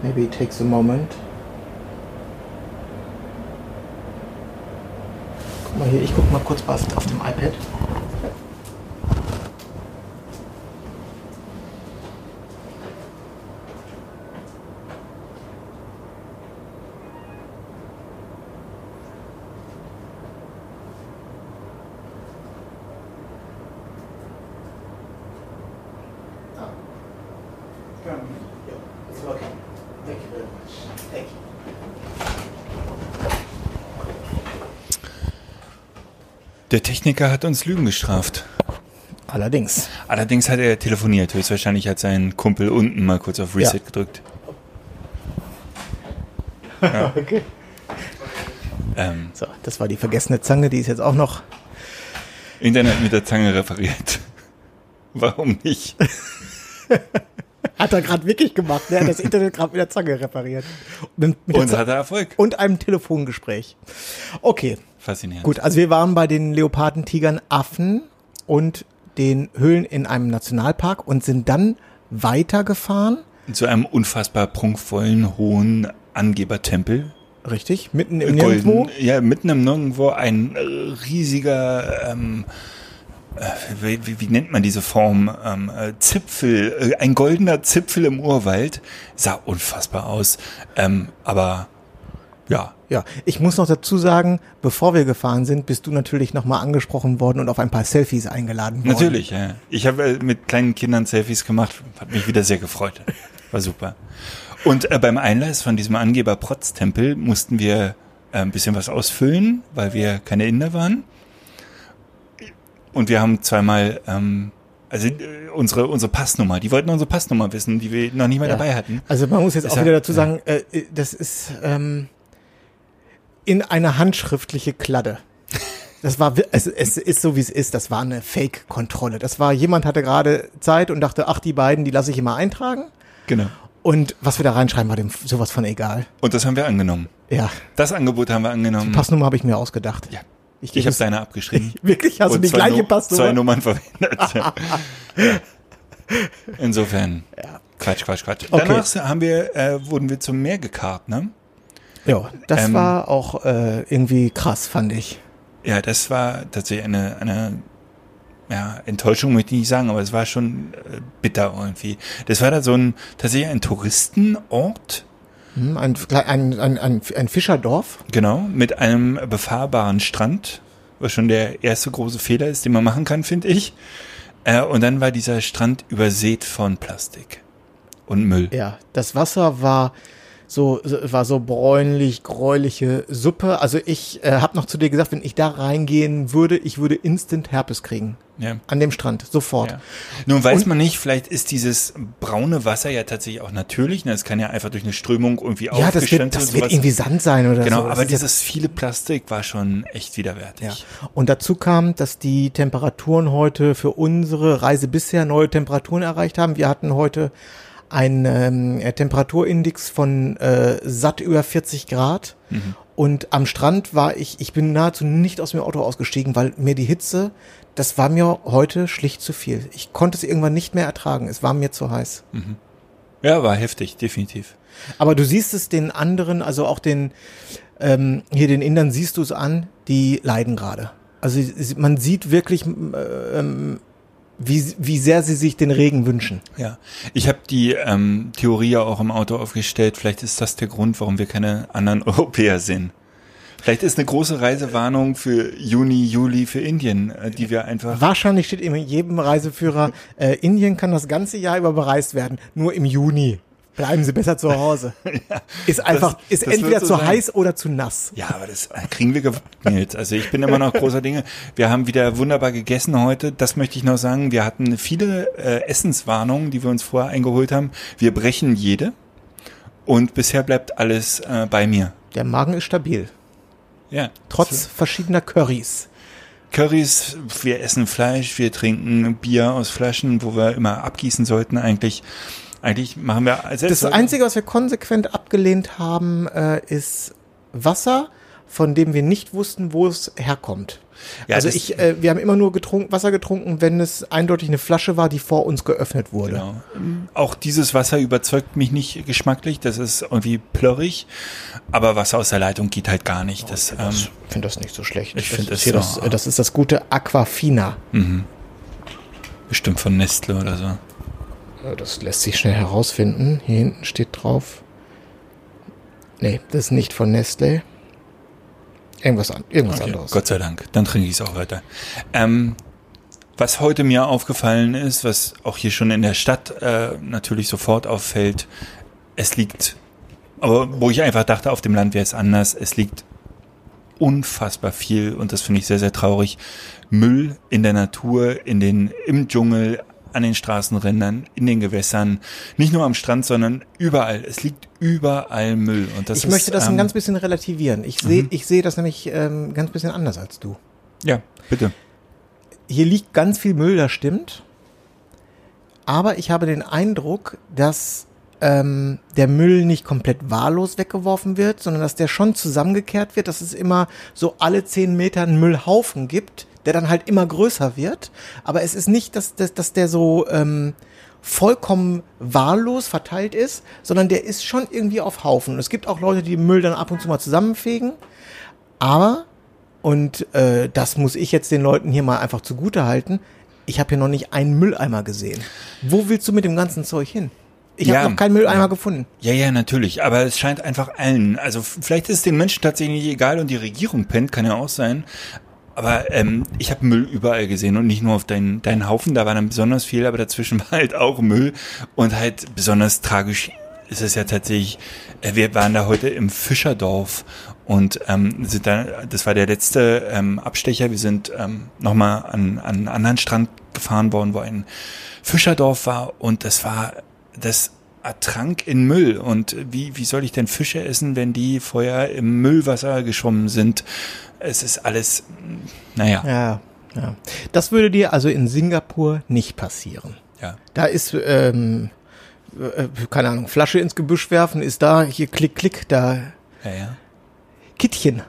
Maybe it takes a moment. Guck mal hier, ich guck mal kurz auf, auf dem iPad. Techniker hat uns Lügen gestraft. Allerdings. Allerdings hat er telefoniert. Höchstwahrscheinlich hat sein Kumpel unten mal kurz auf Reset Ja. gedrückt. Okay. Ähm, So, das war die vergessene Zange, die ist jetzt auch noch. Internet mit der Zange repariert. Warum nicht? Hat er gerade wirklich gemacht, ne? Er hat das Internet gerade mit der Zange repariert. Mit, mit der Und Za- hat er Erfolg. und einem Telefongespräch. Okay, Faszinierend. gut. Also wir waren bei den Leoparden, Tigern, Affen und den Höhlen in einem Nationalpark und sind dann weitergefahren. Zu einem unfassbar prunkvollen, hohen Angebertempel. Richtig, mitten im Nirgendwo. Golden, ja, mitten im Nirgendwo ein äh, riesiger, ähm, äh, wie, wie, wie nennt man diese Form? Ähm, äh, Zipfel, äh, ein goldener Zipfel im Urwald. Sah unfassbar aus. Ähm, aber ja, Ja, ich muss noch dazu sagen, bevor wir gefahren sind, bist du natürlich nochmal angesprochen worden und auf ein paar Selfies eingeladen worden. natürlich. Ja. Ich habe äh, mit kleinen Kindern Selfies gemacht, hat mich wieder sehr gefreut. War super. Und äh, beim Einlass von diesem Angeber Protztempel mussten wir äh, ein bisschen was ausfüllen, weil wir keine Inder waren. Und wir haben zweimal, ähm, also äh, unsere, unsere Passnummer, die wollten unsere Passnummer wissen, die wir noch nicht mehr Ja. dabei hatten. Also man muss jetzt Ist auch wieder dazu ja. sagen, äh, das ist ähm, in eine handschriftliche Kladde. Das war, es, es ist so wie es ist. Das war eine Fake-Kontrolle. Das war jemand hatte gerade Zeit und dachte, ach die beiden, die lasse ich immer eintragen. Genau. Und was wir da reinschreiben, war dem sowas von egal. Und das haben wir angenommen. Ja, Das Angebot haben wir angenommen. Passnummer habe ich mir ausgedacht. Ja. Ich, Ich habe deine abgeschrieben. Wirklich? Hast du Und die zwei gleiche Nu- Passnummer? Zwei Nummern verwendet. ja. Insofern. Ja. Quatsch, Quatsch, Quatsch. Okay. Danach haben wir, äh, wurden wir zum Meer gekarrt, ne? Ja, das Ähm, war auch äh, irgendwie krass, fand ich. Ja, das war tatsächlich eine, eine ja, Enttäuschung möchte ich nicht sagen, aber es war schon äh, bitter irgendwie. Das war da so ein, tatsächlich ein Touristenort, Hm, ein, ein, ein, ein, ein Fischerdorf. genau, mit einem befahrbaren Strand, was schon der erste große Fehler ist, den man machen kann, finde ich. Äh, und dann war dieser Strand übersät von Plastik und Müll. Ja, das Wasser war so war so bräunlich, gräuliche Suppe. Also ich äh, habe noch zu dir gesagt, wenn ich da reingehen würde, ich würde instant Herpes kriegen. Ja. An dem Strand, sofort. Ja. Nun weiß Und- man nicht, vielleicht ist dieses braune Wasser ja tatsächlich auch natürlich. Ne? Es kann ja einfach durch eine Strömung irgendwie Ja, das wird, das wird irgendwie Sand sein oder Genau, so. Das aber dieses viele Plastik war schon echt widerwärtig. Ja. Und dazu kam, dass die Temperaturen heute für unsere Reise bisher neue Temperaturen erreicht haben. Wir hatten heute einen ähm, Temperaturindex von äh, satt über 40 Grad. Und am Strand war ich, ich bin nahezu nicht aus dem Auto ausgestiegen, weil mir die Hitze, das war mir heute schlicht zu viel. Ich konnte es irgendwann nicht mehr ertragen. Es war mir zu heiß. Ja, war heftig, definitiv. Aber du siehst es den anderen, also auch den, ähm, hier den Indern siehst du es an, die leiden gerade. Also man sieht wirklich, ähm, wie, wie sehr sie sich den Regen wünschen. Ja, ich habe die ähm, Theorie ja auch im Auto aufgestellt. Vielleicht ist das der Grund, warum wir keine anderen Europäer sind. Vielleicht ist eine große Reisewarnung für Juni, Juli für Indien, äh, die wir einfach. Wahrscheinlich steht in jedem Reiseführer, äh, Indien kann das ganze Jahr über bereist werden, nur im Juni. Bleiben Sie besser zu Hause. Ist einfach, Das- ist das entweder so zu sein. heiß oder zu nass. Ja, aber das kriegen wir gewandelt. Also ich bin immer noch großer Dinge. Wir haben wieder wunderbar gegessen heute. Das möchte ich noch sagen. Wir hatten viele äh, Essenswarnungen, die wir uns vorher eingeholt haben. Wir brechen jede. Und bisher bleibt alles äh, bei mir. Der Magen ist stabil. Ja. Trotz verschiedener Currys. Currys, wir essen Fleisch, wir trinken Bier aus Flaschen, wo wir immer abgießen sollten eigentlich. Eigentlich machen wir also Das Einzige, was wir konsequent abgelehnt haben, äh, ist Wasser, von dem wir nicht wussten, wo es herkommt. Ja, also das- ich, äh, wir haben immer nur getrunken, Wasser getrunken, wenn es eindeutig eine Flasche war, die vor uns geöffnet wurde. Genau. Auch dieses Wasser überzeugt mich nicht geschmacklich, das ist irgendwie plörrig, aber Wasser aus der Leitung geht halt gar nicht. Das, ähm, Ich finde das nicht so schlecht. Ich Das finde so- das, äh, das ist das gute Aquafina. bestimmt von Nestle oder so. Äh, Das lässt sich schnell herausfinden. Hier hinten steht drauf. Nee, das ist nicht von Nestle. Irgendwas, an, irgendwas Okay, anderes. Gott sei Dank, dann trinke ich es auch weiter. Ähm, was heute mir aufgefallen ist, was auch hier schon in der Stadt äh, natürlich sofort auffällt, es liegt, aber wo ich einfach dachte, auf dem Land wäre es anders, es liegt unfassbar viel und das finde ich sehr, sehr traurig. Müll in der Natur, in den, im Dschungel, an den Straßenrändern, in den Gewässern, nicht nur am Strand, sondern überall. Es liegt überall Müll und das ich ist, möchte das ein ähm, Mhm. ganz bisschen relativieren. Ich sehe ich sehe das nämlich ähm, ganz bisschen anders als du. ja, bitte. Hier liegt ganz viel Müll, das stimmt. Aber ich habe den Eindruck, dass ähm, der Müll nicht komplett wahllos weggeworfen wird, sondern dass der schon zusammengekehrt wird, dass es immer so alle zehn Meter einen Müllhaufen gibt, der dann halt immer größer wird. Aber es ist nicht, dass, dass, dass der so ähm, vollkommen wahllos verteilt ist, sondern der ist schon irgendwie auf Haufen. Und es gibt auch Leute, die Müll dann ab und zu mal zusammenfegen. Aber, und äh, das muss ich jetzt den Leuten hier mal einfach zugute halten, ich habe hier noch nicht einen Mülleimer gesehen. Wo willst du mit dem ganzen Zeug hin? Ich Ja. habe noch keinen Mülleimer gefunden. Ja, ja, natürlich. Aber es scheint einfach allen. Also vielleicht ist es den Menschen tatsächlich nicht egal und die Regierung pennt, kann ja auch sein. Aber ähm, ich habe Müll überall gesehen und nicht nur auf deinen, deinen Haufen, da war dann besonders viel, aber dazwischen war halt auch Müll. Und halt besonders tragisch ist es ja tatsächlich, äh, wir waren da heute im Fischerdorf und ähm, sind da, das war der letzte ähm, Abstecher. Wir sind ähm, nochmal an, an einen anderen Strand gefahren worden, wo ein Fischerdorf war und das war das ertrank in Müll. Und wie, wie soll ich denn Fische essen, wenn die vorher im Müllwasser geschwommen sind? Es ist alles, naja, Ja, ja. Das würde dir also in Singapur nicht passieren. ja. Da ist, ähm, äh, keine Ahnung, Flasche ins Gebüsch werfen, ist da, hier klick, klick, da Ja, ja. Kittchen.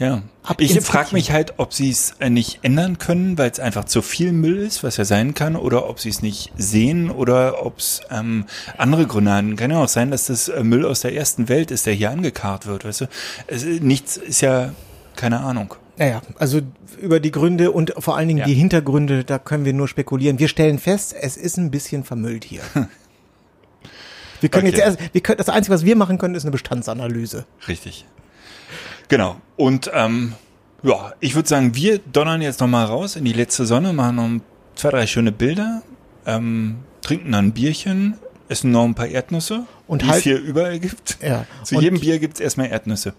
Ja. Ab Ich frage mich halt, ob sie es äh, nicht ändern können, weil es einfach zu viel Müll ist, was ja sein kann, oder ob sie es nicht sehen oder ob es ähm, andere Gründe haben. Kann ja auch sein, dass das äh, Müll aus der ersten Welt ist, der hier angekarrt wird, weißt du? Es, äh, nichts ist ja, keine Ahnung. Naja, also über die Gründe und vor allen Dingen Ja. die Hintergründe, da können wir nur spekulieren. Wir stellen fest, es ist ein bisschen vermüllt hier. Wir können Okay. jetzt erst, wir können, das Einzige, was wir machen können, ist eine Bestandsanalyse. Richtig. Genau. Und ähm, ja, ich würde sagen, wir donnern jetzt noch mal raus in die letzte Sonne, machen noch zwei, drei schöne Bilder, ähm, trinken dann ein Bierchen, essen noch ein paar Erdnüsse, Und die halt- es hier überall gibt. Ja. Zu und, jedem Bier gibt's erstmal Erdnüsse.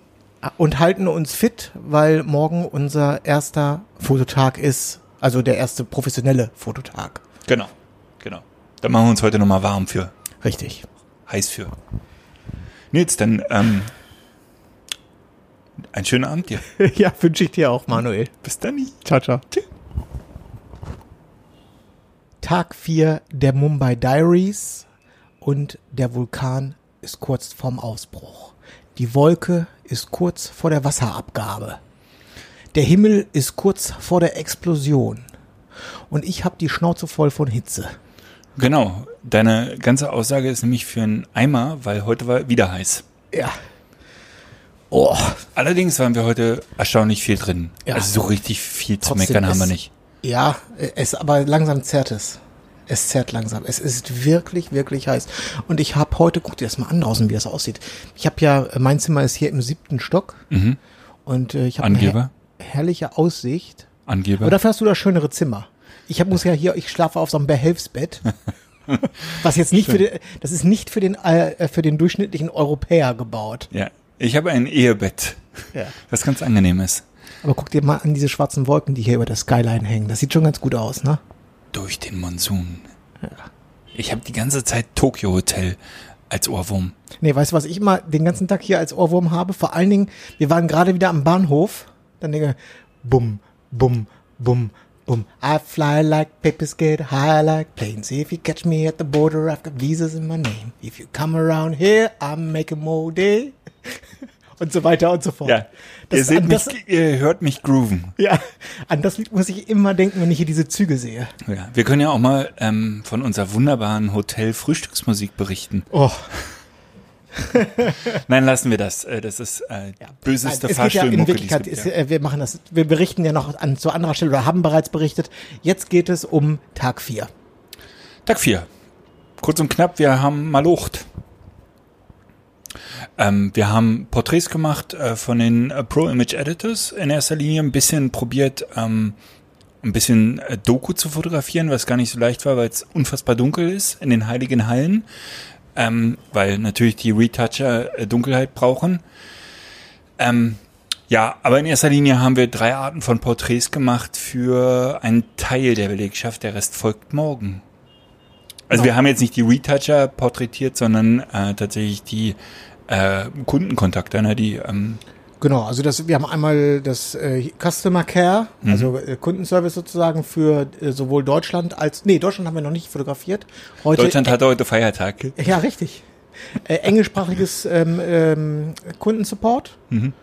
und halten uns fit, weil morgen unser erster Fototag ist, also der erste professionelle Fototag. Genau. Genau. Da machen wir uns heute noch mal warm für, Richtig. heiß für. Nils, dann ähm, einen schönen Abend dir. ja, wünsche ich dir auch, Manuel. Bis dann. Ciao, ciao. Tag 4 der Mumbai Diaries und der Vulkan ist kurz vorm Ausbruch. Die Wolke ist kurz vor der Wasserabgabe. Der Himmel ist kurz vor der Explosion. Und ich habe die Schnauze voll von Hitze. Genau. Deine ganze Aussage ist nämlich für einen Eimer, weil heute war wieder heiß. Ja. Oh, Allerdings waren wir heute erstaunlich viel drin. Ja. Also so richtig viel zu Trotzdem meckern haben wir nicht. Ja, es aber langsam zerrt es. Es zerrt langsam. Es ist wirklich, wirklich heiß. Und ich habe heute, guck dir das mal an draußen, wie das aussieht. Ich habe ja, mein Zimmer ist hier im siebten Stock. Und äh, ich habe eine her herrliche Aussicht. Angeber. Aber dafür hast du das schönere Zimmer. Ich hab, muss ja hier, ich schlafe auf so einem Behelfsbett. was jetzt nicht für den, das ist nicht für den, äh, für den durchschnittlichen Europäer gebaut. ja. Ich habe ein Ehebett, Ja. was ganz angenehm ist. Aber guck dir mal an diese schwarzen Wolken, die hier über der Skyline hängen. Das sieht schon ganz gut aus, ne? Durch den Monsun. Ich habe die ganze Zeit Tokyo Hotel als Ohrwurm. Nee, weißt du, was ich immer den ganzen Tag hier als Ohrwurm habe? Vor allen Dingen, wir waren gerade wieder am Bahnhof. Dann denke ich, bum, bum, bum, bum. I fly like papers get high like planes. If you catch me at the border, I've got visas in my name. If you come around here, I'm making more day. Und so weiter und so fort. Ja. Das, ihr, seht an, mich, das, ihr hört mich grooven. ja, an das Lied muss ich immer denken, wenn ich hier diese Züge sehe. Ja. Wir können ja auch mal ähm, von unserer wunderbaren Hotel-Frühstücksmusik berichten. Oh, Nein, lassen wir das. Äh, Das ist äh, böseste Nein, es ja in Wirklichkeit, gibt. ist, ja. äh, wir machen das, wir berichten ja noch an, zu anderer Stelle oder haben bereits berichtet. Jetzt geht es um Tag 4. Tag 4. Kurz und knapp, wir haben Malocht. Ähm, wir haben Porträts gemacht äh, von den äh, Pro Image Editors in erster Linie, ein bisschen probiert, ähm, ein bisschen äh, Doku zu fotografieren, was gar nicht so leicht war, weil es unfassbar dunkel ist in den heiligen Hallen, ähm, weil natürlich die Retoucher äh, Dunkelheit brauchen. Ähm, ja, aber in erster Linie haben wir drei Arten von Porträts gemacht für einen Teil der Belegschaft, der Rest folgt morgen. Also wir haben jetzt nicht die Retoucher porträtiert, sondern äh, tatsächlich die äh, Kundenkontakte, ne, die ähm, Genau, also das, wir haben einmal das äh, Customer Care, Mhm. also äh, Kundenservice sozusagen für äh, sowohl Deutschland als, nee, Deutschland haben wir noch nicht fotografiert. Heute, Deutschland hatte heute Feiertag. Ja, richtig. Äh, englischsprachiges ähm, ähm, Kundensupport. Mhm.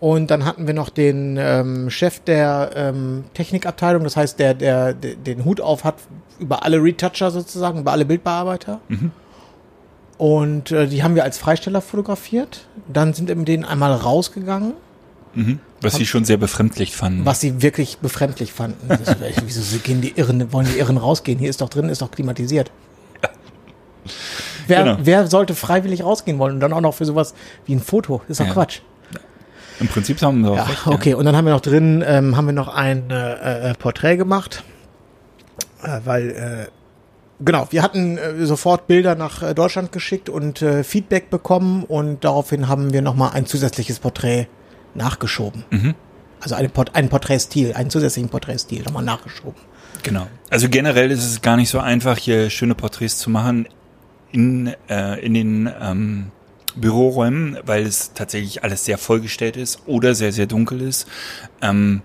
Und dann hatten wir noch den ähm, Chef der ähm, Technikabteilung, das heißt, der, der, der den Hut auf hat über alle Retoucher sozusagen, über alle Bildbearbeiter. Und äh, die haben wir als Freisteller fotografiert. Dann sind wir mit denen einmal rausgegangen, Was sie schon sehr befremdlich fanden. was sie wirklich befremdlich fanden. Das, wieso so gehen die Irren, wollen die Irren rausgehen? Hier ist doch drin, ist doch klimatisiert. Wer, Genau. wer sollte freiwillig rausgehen wollen und dann auch noch für sowas wie ein Foto? Ist doch Ja. Quatsch. Im Prinzip haben wir auch Ja, recht. okay. Und dann haben wir noch drin, ähm, haben wir noch ein äh, äh, Porträt gemacht, äh, weil äh, genau, wir hatten äh, sofort Bilder nach äh, Deutschland geschickt und äh, Feedback bekommen und daraufhin haben wir noch mal ein zusätzliches Porträt nachgeschoben. Mhm. Also eine Port einen Porträtstil, einen zusätzlichen Porträtstil nochmal nachgeschoben. Genau. Also generell ist es gar nicht so einfach, hier schöne Porträts zu machen in, äh, in den ähm, Büroräumen, weil es tatsächlich alles sehr vollgestellt ist oder sehr, sehr dunkel ist. Ähm,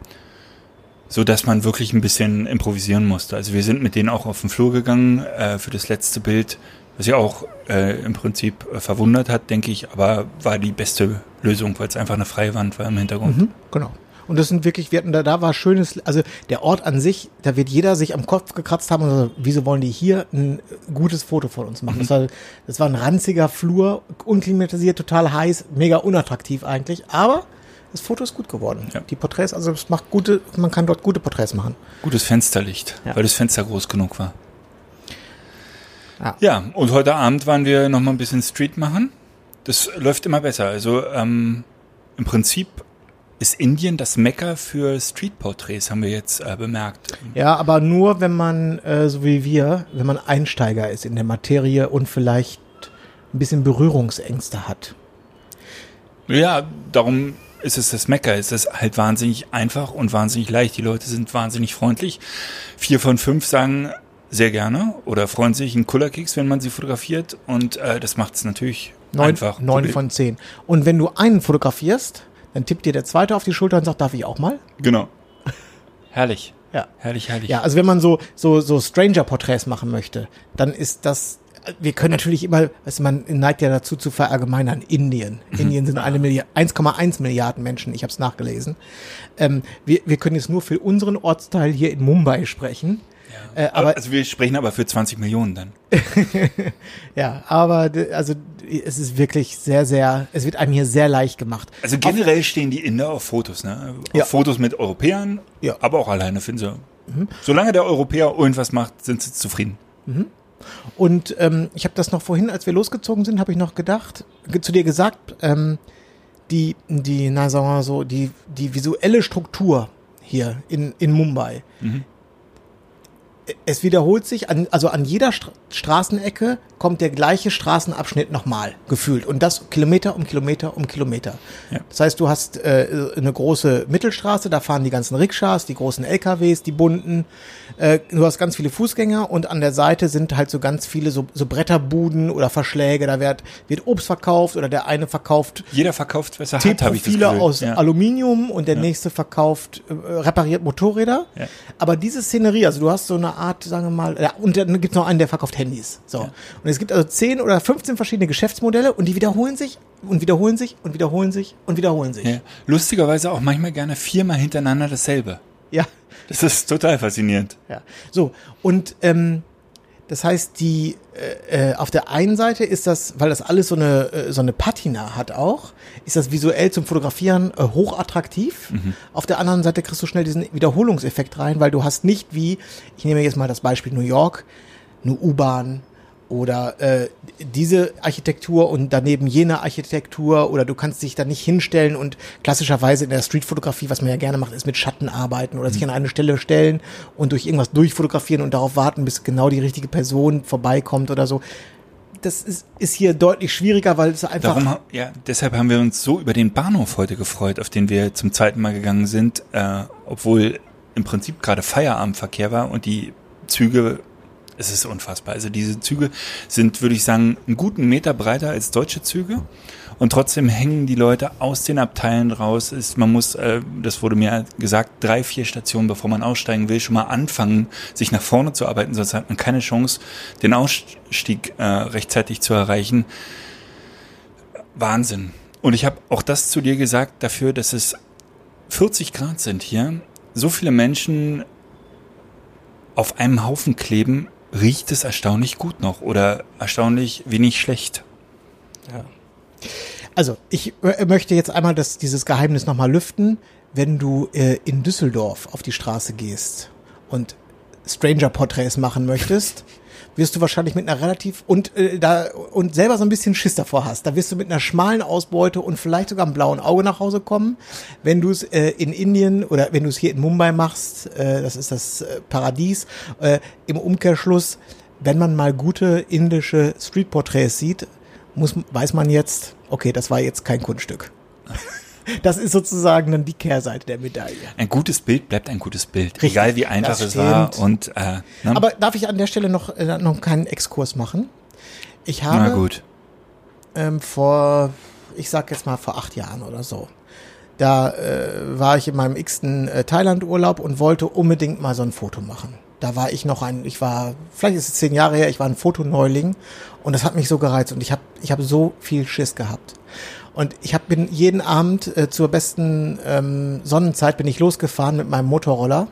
so dass man wirklich ein bisschen improvisieren musste. Also wir sind mit denen auch auf den Flur gegangen äh, für das letzte Bild, was ja auch äh, im Prinzip äh, verwundert hat, denke ich, aber war die beste Lösung, weil es einfach eine freie Wand war im Hintergrund. Genau. Und das sind wirklich, wir hatten da, da war schönes, also der Ort an sich, da wird jeder sich am Kopf gekratzt haben und gesagt, wieso wollen die hier ein gutes Foto von uns machen? Das, war, das war ein ranziger Flur, unklimatisiert, total heiß, mega unattraktiv eigentlich, aber das Foto ist gut geworden. Ja. Die Porträts, also es macht gute, man kann dort gute Porträts machen. Gutes Fensterlicht, Ja. weil das Fenster groß genug war. Ja. Ja, und heute Abend waren wir noch mal ein bisschen Street machen. Das läuft immer besser. Also ähm, im Prinzip ist Indien das Mekka für Street-Porträts, haben wir jetzt äh, bemerkt. Ja, aber nur, wenn man, äh, so wie wir, wenn man Einsteiger ist in der Materie und vielleicht ein bisschen Berührungsängste hat. Ja, darum ist es das Mekka. Es ist halt wahnsinnig einfach und wahnsinnig leicht. Die Leute sind wahnsinnig freundlich. Vier von fünf sagen sehr gerne oder freuen sich einen Kullerkeks, wenn man sie fotografiert. Und äh, das macht es natürlich Neun, einfach. neun von zehn. Und wenn du einen fotografierst, dann tippt dir der zweite auf die Schulter und sagt, darf ich auch mal? Genau. Herrlich. Ja. Herrlich, herrlich. Ja, also wenn man so, so, so Stranger-Porträts machen möchte, dann ist das, wir können natürlich immer, du, man neigt ja dazu zu verallgemeinern, Indien. Indien sind eine Milliard, 1,1 Milliarden Menschen, ich habe es nachgelesen. Ähm, wir, wir können jetzt nur für unseren Ortsteil hier in Mumbai sprechen. Äh, aber also wir sprechen aber für 20 Millionen dann. ja, aber also es ist wirklich sehr, sehr, es wird einem hier sehr leicht gemacht. Also generell stehen die Inder auf Fotos, ne? Auf Ja. Fotos mit Europäern, Ja. aber auch alleine finden sie. Solange der Europäer irgendwas macht, sind sie zufrieden. Und ähm, ich habe das noch vorhin, als wir losgezogen sind, habe ich noch gedacht, ge- zu dir gesagt, ähm, die, die, na sagen wir mal so, die, die visuelle Struktur hier in, in Mumbai. Es wiederholt sich, an, also an jeder Stra Straßenecke kommt der gleiche Straßenabschnitt nochmal gefühlt. Und das Kilometer um Kilometer um Kilometer. Ja. Das heißt, du hast äh, eine große Mittelstraße, da fahren die ganzen Rikschas, die großen LKWs, die bunten. Äh, du hast ganz viele Fußgänger und an der Seite sind halt so ganz viele so, so Bretterbuden oder Verschläge. Da wird, wird Obst verkauft oder der eine verkauft Jeder verkauft, was er hat, habe ich das Gefühl. aus ja. Aluminium und der nächste verkauft, äh, repariert Motorräder. Ja. Aber diese Szenerie, also du hast so eine Art, sagen wir mal, ja, und dann gibt's noch einen, der verkauft Handys. So. Und es gibt also 10 oder 15 verschiedene Geschäftsmodelle und die wiederholen sich und wiederholen sich und wiederholen sich und wiederholen sich. Ja. Lustigerweise auch manchmal gerne viermal hintereinander dasselbe. Ja. Das ist total faszinierend. Ja, so und ähm, das heißt, die äh, äh, auf der einen Seite ist das, weil das alles so eine äh, so eine Patina hat auch, ist das visuell zum Fotografieren äh, hochattraktiv. Auf der anderen Seite kriegst du schnell diesen Wiederholungseffekt rein, weil du hast nicht wie, ich nehme jetzt mal das Beispiel New York, eine U-Bahn oder äh, diese Architektur und daneben jene Architektur oder du kannst dich da nicht hinstellen und klassischerweise in der Streetfotografie, was man ja gerne macht, ist mit Schatten arbeiten oder sich an eine Stelle stellen und durch irgendwas durchfotografieren und darauf warten, bis genau die richtige Person vorbeikommt oder so. Das ist, ist hier deutlich schwieriger, weil es einfach Darum, ja, deshalb haben wir uns so über den Bahnhof heute gefreut, auf den wir zum zweiten Mal gegangen sind, äh, obwohl im Prinzip gerade Feierabendverkehr war und die Züge, es ist unfassbar. Also diese Züge sind, würde ich sagen, einen guten Meter breiter als deutsche Züge. Und trotzdem hängen die Leute aus den Abteilen raus. Ist, man muss, äh, das wurde mir gesagt, drei, vier Stationen, bevor man aussteigen will, schon mal anfangen, sich nach vorne zu arbeiten, sonst hat man keine Chance, den Ausstieg äh, rechtzeitig zu erreichen. Wahnsinn. Und ich habe auch das zu dir gesagt, dafür, dass es 40 Grad sind hier, so viele Menschen auf einem Haufen kleben, riecht es erstaunlich gut noch oder erstaunlich wenig schlecht. Also, ich äh, möchte jetzt einmal das, dieses Geheimnis nochmal lüften. Wenn du äh, in Düsseldorf auf die Straße gehst und Stranger-Porträts machen möchtest, wirst du wahrscheinlich mit einer relativ und äh, da und selber so ein bisschen Schiss davor hast. Da wirst du mit einer schmalen Ausbeute und vielleicht sogar einem blauen Auge nach Hause kommen. Wenn du es äh, in Indien oder wenn du es hier in Mumbai machst, äh, das ist das äh, Paradies. Äh, Im Umkehrschluss, wenn man mal gute indische Street-Porträts sieht, muss, weiß man jetzt, okay, das war jetzt kein Kunststück. Das ist sozusagen dann die Kehrseite der Medaille. Ein gutes Bild bleibt ein gutes Bild, Richtig, egal wie einfach es war. Und äh, ne? Aber darf ich an der Stelle noch, äh, noch keinen Exkurs machen? Ich habe ähm, vor, ich sag jetzt mal vor acht Jahren oder so, da äh, war ich in meinem x-ten äh, Thailand-Urlaub und wollte unbedingt mal so ein Foto machen. Da war ich noch ein, ich war, vielleicht ist es zehn Jahre her, ich war ein Fotoneuling und das hat mich so gereizt und ich habe ich hab so viel Schiss gehabt. Und ich hab, bin jeden Abend äh, zur besten ähm, Sonnenzeit bin ich losgefahren mit meinem Motorroller.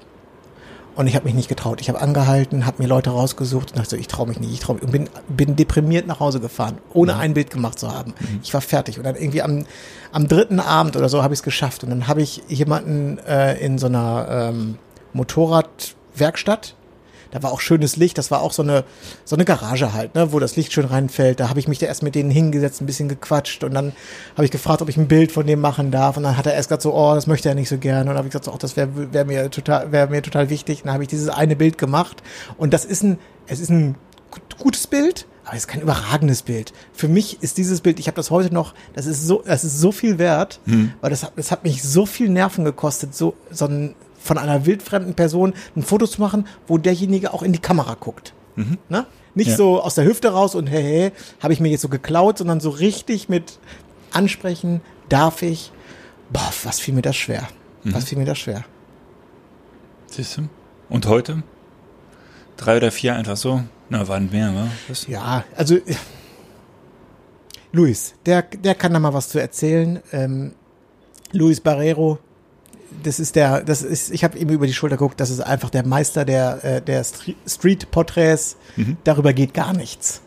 Und ich habe mich nicht getraut. Ich habe angehalten, habe mir Leute rausgesucht und dachte so, ich traue mich nicht, ich traue mich. Und bin, bin deprimiert nach Hause gefahren, ohne ein Bild gemacht zu haben. Ich war fertig. Und dann irgendwie am, am dritten Abend oder so habe ich es geschafft. Und dann habe ich jemanden äh, in so einer ähm, Motorradwerkstatt da war auch schönes Licht, das war auch so eine, so eine Garage halt, ne, wo das Licht schön reinfällt. Da habe ich mich da erst mit denen hingesetzt, ein bisschen gequatscht und dann habe ich gefragt, ob ich ein Bild von dem machen darf. Und dann hat er erst gesagt so, oh, das möchte er nicht so gerne. Und dann habe ich gesagt, so, oh, das wäre wär mir total, wäre mir total wichtig. Und dann habe ich dieses eine Bild gemacht. Und das ist ein, es ist ein gut- gutes Bild, aber es ist kein überragendes Bild. Für mich ist dieses Bild, ich habe das heute noch, das ist so, das ist so viel wert, weil das hat, das hat mich so viel Nerven gekostet, so, so ein, von einer wildfremden Person ein Foto zu machen, wo derjenige auch in die Kamera guckt. Ne? Nicht Ja. so aus der Hüfte raus und hey, hey, habe ich mir jetzt so geklaut, sondern so richtig mit ansprechen, darf ich. Boah, was fiel mir das schwer? Was fiel mir das schwer? Siehst du? Und heute? Drei oder vier einfach so? Na, waren mehr, wa? Was? Ja, also Luis, der, der kann da mal was zu erzählen. Ähm, Luis Barrero, das ist der, das ist, ich habe ihm über die Schulter geguckt, das ist einfach der Meister der, äh, der Stre- Street-Porträts. Darüber geht gar nichts.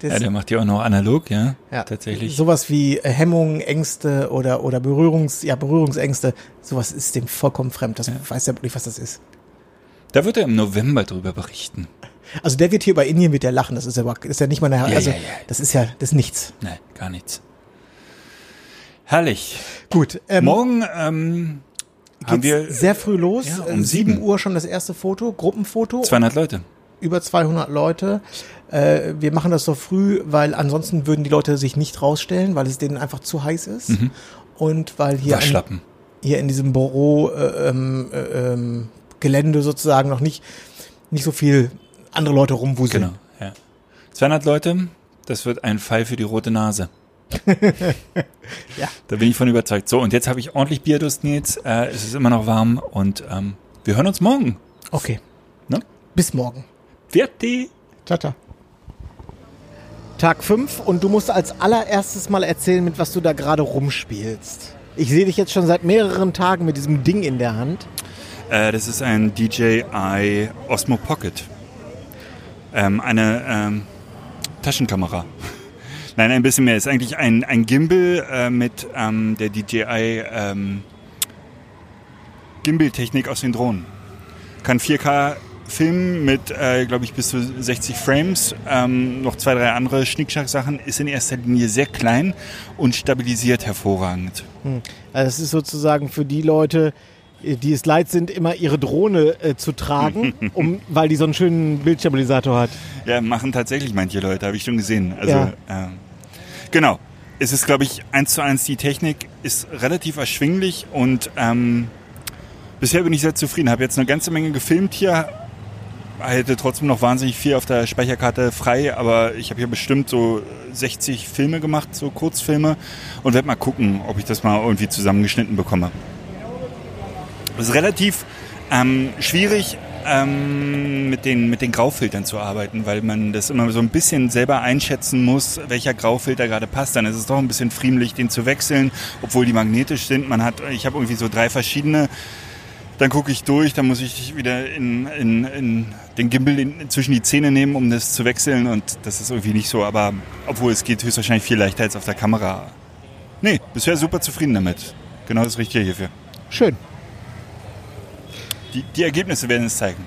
Das, Ja, der macht ja auch noch analog, ja? ja, Tatsächlich. Sowas wie äh, Hemmungen, Ängste oder, oder Berührungs, ja, Berührungsängste, sowas ist dem vollkommen fremd. Das weiß er nicht, was das ist. Da wird er im November drüber berichten. Also der wird hier bei Indien wird der lachen, das ist ja, ist ja nicht mal eine, Ja, also ja, ja. das ist ja, das ist nichts. Nein, gar nichts. Herrlich. Gut, ähm, Morgen ähm, haben wir sehr früh los. Ja, Äh, um 7 sieben. Uhr schon das erste Foto, Gruppenfoto, 200 Leute. über 200 Leute. Äh, wir machen das so früh, weil ansonsten würden die Leute sich nicht rausstellen, weil es denen einfach zu heiß ist. Und weil hier, an, hier in diesem Büro äh, ähm, äh, ähm, Gelände sozusagen noch nicht, nicht so viel andere Leute rumwuseln. Genau, ja. 200 Leute, das wird ein Fall für die rote Nase. Ja. Da bin ich von überzeugt. So, und jetzt habe ich ordentlich Bierdurst, Nils. Äh, es ist immer noch warm und ähm, wir hören uns morgen. Okay. Ne? Bis morgen. Fertig. Ciao, ciao. Tag 5 und du musst als allererstes mal erzählen, mit was du da gerade rumspielst. Ich sehe dich jetzt schon seit mehreren Tagen mit diesem Ding in der Hand. Äh, das ist ein DJI Osmo Pocket. Ähm, eine ähm, Taschenkamera. Nein, ein bisschen mehr. Ist eigentlich ein, ein Gimbal äh, mit ähm, der DJI ähm, Gimbal-Technik aus den Drohnen. Kann 4K filmen mit, äh, glaube ich, bis zu 60 Frames. Ähm, noch zwei, drei andere Schnickschnack-Sachen. Ist in erster Linie sehr klein und stabilisiert hervorragend. Also das ist sozusagen für die Leute, die es leid sind, immer ihre Drohne äh, zu tragen, um, weil die so einen schönen Bildstabilisator hat. Ja, machen tatsächlich manche Leute, habe ich schon gesehen. Also, Ja. ähm, genau. Es ist, glaube ich, eins zu eins die Technik ist relativ erschwinglich und ähm, bisher bin ich sehr zufrieden. Habe jetzt eine ganze Menge gefilmt hier. Hätte trotzdem noch wahnsinnig viel auf der Speicherkarte frei, aber ich habe hier bestimmt so 60 Filme gemacht, so Kurzfilme und werde mal gucken, ob ich das mal irgendwie zusammengeschnitten bekomme. Es ist relativ ähm, schwierig, ähm, mit, den, mit den Graufiltern zu arbeiten, weil man das immer so ein bisschen selber einschätzen muss, welcher Graufilter gerade passt. Dann ist es doch ein bisschen friemlich, den zu wechseln, obwohl die magnetisch sind. Man hat, ich habe irgendwie so drei verschiedene. Dann gucke ich durch, dann muss ich wieder in, in, in den Gimbal in, zwischen die Zähne nehmen, um das zu wechseln. Und das ist irgendwie nicht so. Aber obwohl es geht höchstwahrscheinlich viel leichter als auf der Kamera. Nee, bisher super zufrieden damit. Genau das Richtige hierfür. Schön. Die, die Ergebnisse werden es zeigen.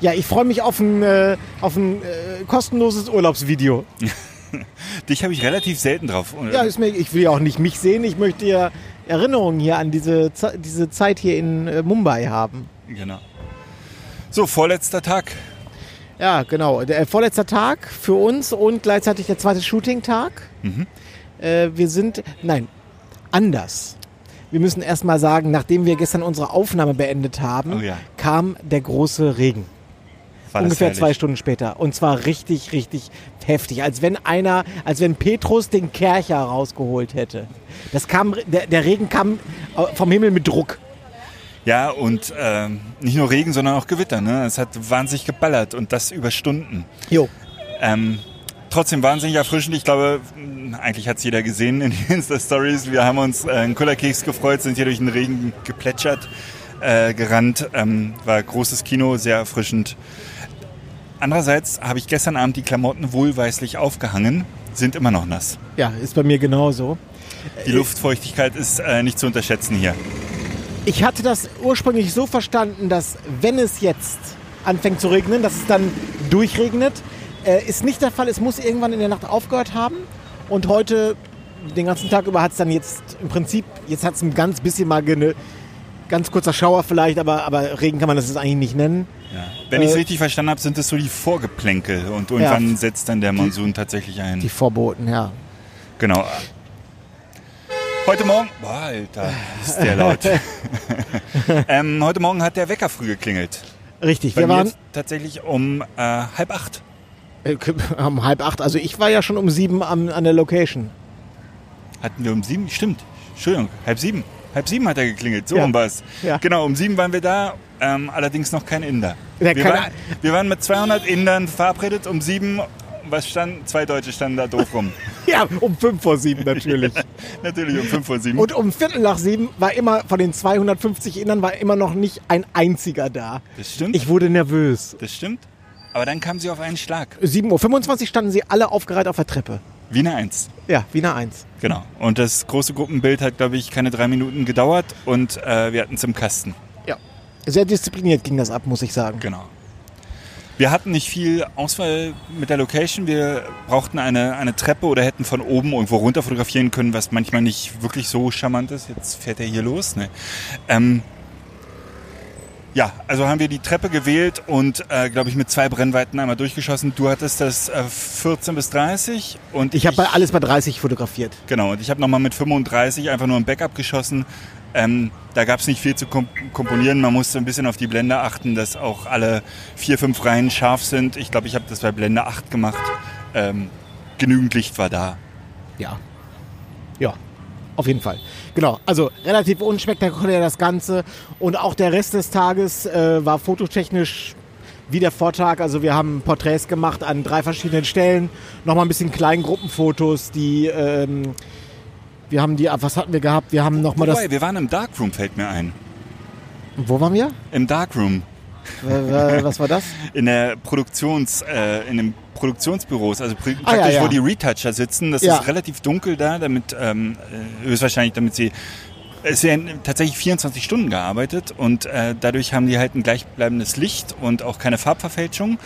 Ja, ich freue mich auf ein, äh, auf ein äh, kostenloses Urlaubsvideo. Dich habe ich relativ selten drauf. Ja, ist mir, ich will ja auch nicht mich sehen. Ich möchte ja Erinnerungen hier an diese, diese Zeit hier in äh, Mumbai haben. Genau. So, vorletzter Tag. Ja, genau. Der äh, vorletzter Tag für uns und gleichzeitig der zweite Shooting-Tag. Äh, wir sind, nein, anders. Wir müssen erstmal sagen, nachdem wir gestern unsere Aufnahme beendet haben, Oh ja. kam der große Regen. War ungefähr zwei Stunden später. Und zwar richtig, richtig heftig. Als wenn einer, als wenn Petrus den Kercher rausgeholt hätte. Das kam, der, der Regen kam äh, vom Himmel mit Druck. Ja, und ähm, nicht nur Regen, sondern auch Gewitter. Ne? Es hat wahnsinnig geballert und das über Stunden. Jo. Ähm, trotzdem wahnsinnig erfrischend. Ich glaube, mh, eigentlich hat es jeder gesehen in den Insta-Stories. Wir haben uns äh, einen Kullerkeks gefreut, sind hier durch den Regen geplätschert, äh, gerannt. Ähm, war großes Kino, sehr erfrischend. Andererseits habe ich gestern Abend die Klamotten wohlweislich aufgehangen, sind immer noch nass. Ja, ist bei mir genauso. Die Luftfeuchtigkeit ist äh, nicht zu unterschätzen hier. Ich hatte das ursprünglich so verstanden, dass wenn es jetzt anfängt zu regnen, dass es dann durchregnet. Äh, ist nicht der Fall. Es muss irgendwann in der Nacht aufgehört haben. Und heute, den ganzen Tag über, hat es dann jetzt im Prinzip, jetzt hat es ein ganz bisschen mal eine, ganz kurzer Schauer vielleicht, aber, aber Regen kann man das jetzt eigentlich nicht nennen. Ja. Wenn ich es Äh, richtig verstanden habe, sind es so die Vorgeplänkel und irgendwann setzt dann der Monsun tatsächlich ein. Die Vorboten, ja. Genau. Heute Morgen, boah, Alter, ist der laut. ähm, heute Morgen hat der Wecker früh geklingelt. Richtig, Bei wir waren tatsächlich um äh, halb acht. Äh, um halb acht. Also ich war ja schon um sieben am, an der Location. Hatten wir um sieben? Stimmt. Entschuldigung, halb sieben. Halb sieben hat er geklingelt, so Ja. um was. Ja. Genau, um sieben waren wir da, ähm, allerdings noch kein Inder. Ja, wir, waren, wir waren mit 200 Indern verabredet, um sieben, was stand? Zwei Deutsche standen da doof rum. Ja, um fünf vor sieben natürlich. Natürlich um fünf vor sieben. Und um Viertel nach sieben war immer, von den 250 Innern war immer noch nicht ein einziger da. das stimmt, Ich wurde nervös. das stimmt. Aber dann kam sie auf einen Schlag. 7.25 Uhr standen sie alle aufgereiht auf der Treppe. Wie eine Eins. Ja, Wiener 1. Genau. Und das große Gruppenbild hat, glaube ich, keine drei Minuten gedauert und äh, wir hatten es im Kasten. Ja. Sehr diszipliniert ging das ab, muss ich sagen. Genau. Wir hatten nicht viel Auswahl mit der Location. Wir brauchten eine, eine Treppe oder hätten von oben irgendwo runter fotografieren können, was manchmal nicht wirklich so charmant ist. Jetzt fährt er hier los. Ne? Ähm, ja, also haben wir die Treppe gewählt und, äh, glaube ich, mit zwei Brennweiten einmal durchgeschossen. Du hattest das äh, 14 bis 30 und Ich habe alles bei 30 fotografiert. Genau, und ich habe nochmal mit 35 einfach nur ein Backup geschossen. Ähm, da gab es nicht viel zu kom komponieren. Man musste ein bisschen auf die Blende achten, dass auch alle vier, fünf Reihen scharf sind. Ich glaube, ich habe das bei Blende 8 gemacht. Ähm, genügend Licht war da. Ja. Ja, auf jeden Fall. Genau, also relativ unspektakulär das Ganze. Und auch der Rest des Tages äh, war fototechnisch wie der Vortag. Also wir haben Porträts gemacht an drei verschiedenen Stellen. Nochmal ein bisschen Kleingruppenfotos, die... Ähm, wir haben die, was hatten wir gehabt? Wir haben nochmal das. Wir waren im Darkroom, fällt mir ein. Wo waren wir? Im Darkroom. Was war das? In der Produktions, äh, in den Produktionsbüros, also pr Ah, ja, praktisch, ja. wo die Retoucher sitzen. Das Ja. ist relativ dunkel da, damit ähm, äh, höchstwahrscheinlich, damit sie es werden tatsächlich 24 Stunden gearbeitet und äh, dadurch haben die halt ein gleichbleibendes Licht und auch keine Farbverfälschung.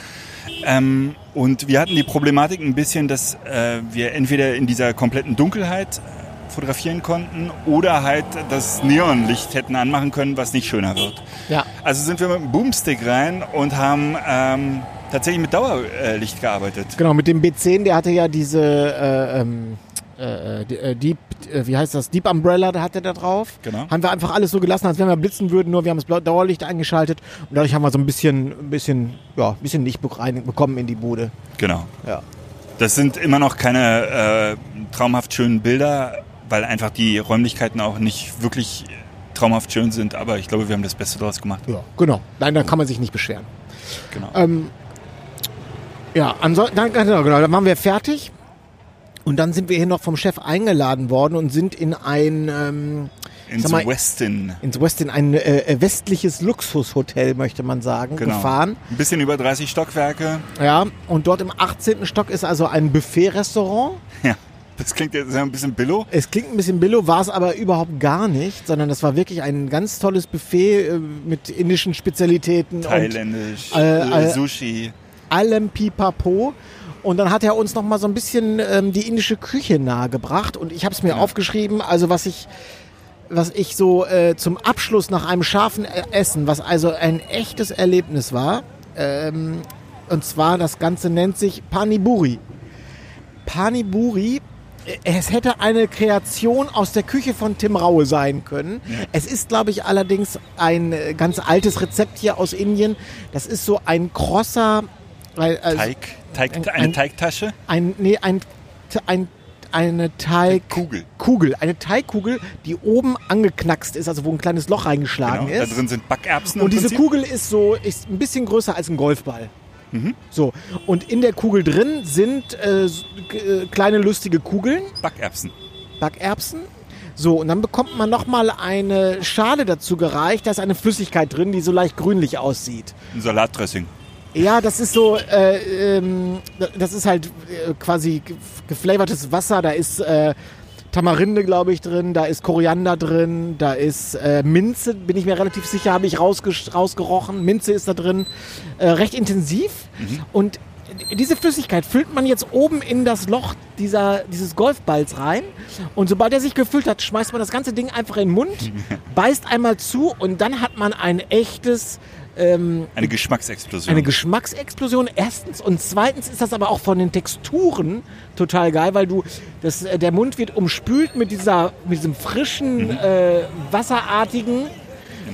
Ähm, und wir hatten die Problematik ein bisschen, dass äh, wir entweder in dieser kompletten Dunkelheit fotografieren konnten oder halt das Neonlicht hätten anmachen können, was nicht schöner wird. Ja. Also sind wir mit dem Boomstick rein und haben ähm, tatsächlich mit Dauerlicht gearbeitet. Genau, mit dem B10, der hatte ja diese äh, ähm, äh, äh, Deep, äh, wie heißt das, Deep Umbrella, da hatte der drauf. Genau. Haben wir einfach alles so gelassen, als wenn wir blitzen würden, nur wir haben das Dauerlicht eingeschaltet und dadurch haben wir so ein bisschen, ein bisschen, ja, ein bisschen Licht bekommen in die Bude. Genau. Ja. Das sind immer noch keine äh, traumhaft schönen Bilder, weil einfach die Räumlichkeiten auch nicht wirklich traumhaft schön sind, aber ich glaube, wir haben das Beste daraus gemacht. Ja, genau. Nein, dann kann man sich nicht beschweren. Genau. Ähm, ja, ansonsten, dann, genau, genau, dann waren wir fertig. Und dann sind wir hier noch vom Chef eingeladen worden und sind in ein, ähm, Ins mal, Westin. ins Westin, ein äh, westliches Luxushotel, möchte man sagen, Genau. gefahren. Ein bisschen über 30 Stockwerke. Ja, und dort im 18. Stock ist also ein Buffet-Restaurant. Ja, das klingt jetzt ein bisschen billo. Es klingt ein bisschen billo, war es aber überhaupt gar nicht, sondern das war wirklich ein ganz tolles Buffet äh, mit indischen Spezialitäten Thailändisch, äh, äh, Sushi. und allem Pipapo. Und dann hat er uns noch mal so ein bisschen ähm, die indische Küche nahegebracht und ich habe es mir aufgeschrieben, also was ich was ich so äh, zum Abschluss nach einem scharfen äh, Essen, was also ein echtes Erlebnis war, ähm, und zwar das Ganze nennt sich Paniburi. Paniburi, äh, es hätte eine Kreation aus der Küche von Tim Raue sein können. Es ist, glaube ich, allerdings ein äh, ganz altes Rezept hier aus Indien. Das ist so ein krosser, äh, äh, Teig, Teig, ein- eine ein- Teigtasche. ein, nee, ein, ein, eine Teig... Kugel. Eine Teigkugel, die oben angeknackst ist, also wo ein kleines Loch Genau. reingeschlagen Da ist. drin sind Backerbsen. Und diese. Kugel ist so, ist ein bisschen größer als ein Golfball. Mhm. So. Und in der Kugel drin sind äh, äh, kleine lustige Kugeln, Backerbsen. Backerbsen. So, und dann bekommt man nochmal eine Schale dazu gereicht. Da ist eine Flüssigkeit drin, die so leicht grünlich aussieht. Ein Salatdressing. Ja, das ist so, äh, ähm, das ist halt äh, quasi ge- geflavortes Wasser. Da ist äh, Tamarinde, glaube ich, drin. Da ist Koriander drin. Da ist äh, Minze, bin ich mir relativ sicher, habe ich rausgerochen. Minze ist da drin. Äh, recht intensiv. Und diese Flüssigkeit füllt man jetzt oben in das Loch dieser, dieses Golfballs rein. Und sobald er sich gefüllt hat, schmeißt man das ganze Ding einfach in den Mund, beißt einmal zu und dann hat man ein echtes ähm, Eine Geschmacksexplosion. eine Geschmacksexplosion erstens und zweitens ist das aber auch von den Texturen total geil, weil du das, äh, der Mund wird umspült mit dieser mit diesem frischen äh, wasserartigen.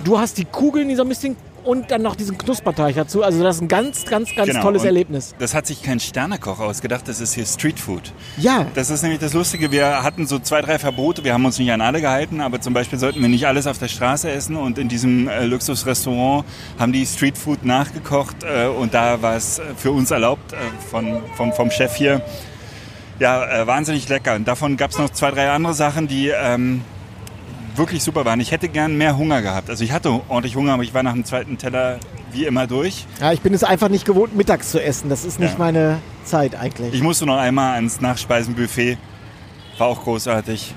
Du hast die Kugeln, die so ein bisschen und dann noch diesen Knusperteig dazu. Also das ist ein ganz ganz ganz Genau, tolles und Erlebnis. Das hat sich kein Sternekoch ausgedacht, das ist hier Streetfood. Ja, Das ist nämlich das Lustige, wir hatten so zwei, drei Verbote, wir haben uns nicht an alle gehalten, aber zum Beispiel sollten wir nicht alles auf der Straße essen und in diesem äh, Luxusrestaurant haben die Streetfood nachgekocht äh, und da war es äh, für uns erlaubt äh, von, vom, vom Chef hier. Ja, äh, wahnsinnig lecker. Und davon gab es noch zwei, drei andere Sachen, die ähm, wirklich super waren. Ich hätte gern mehr Hunger gehabt. Also ich hatte ordentlich Hunger, aber ich war nach dem zweiten Teller wie immer durch. ja, ich bin es einfach nicht gewohnt mittags zu essen. Das ist nicht Ja. meine Zeit eigentlich. Ich musste noch einmal ans Nachspeisenbuffet. War auch großartig.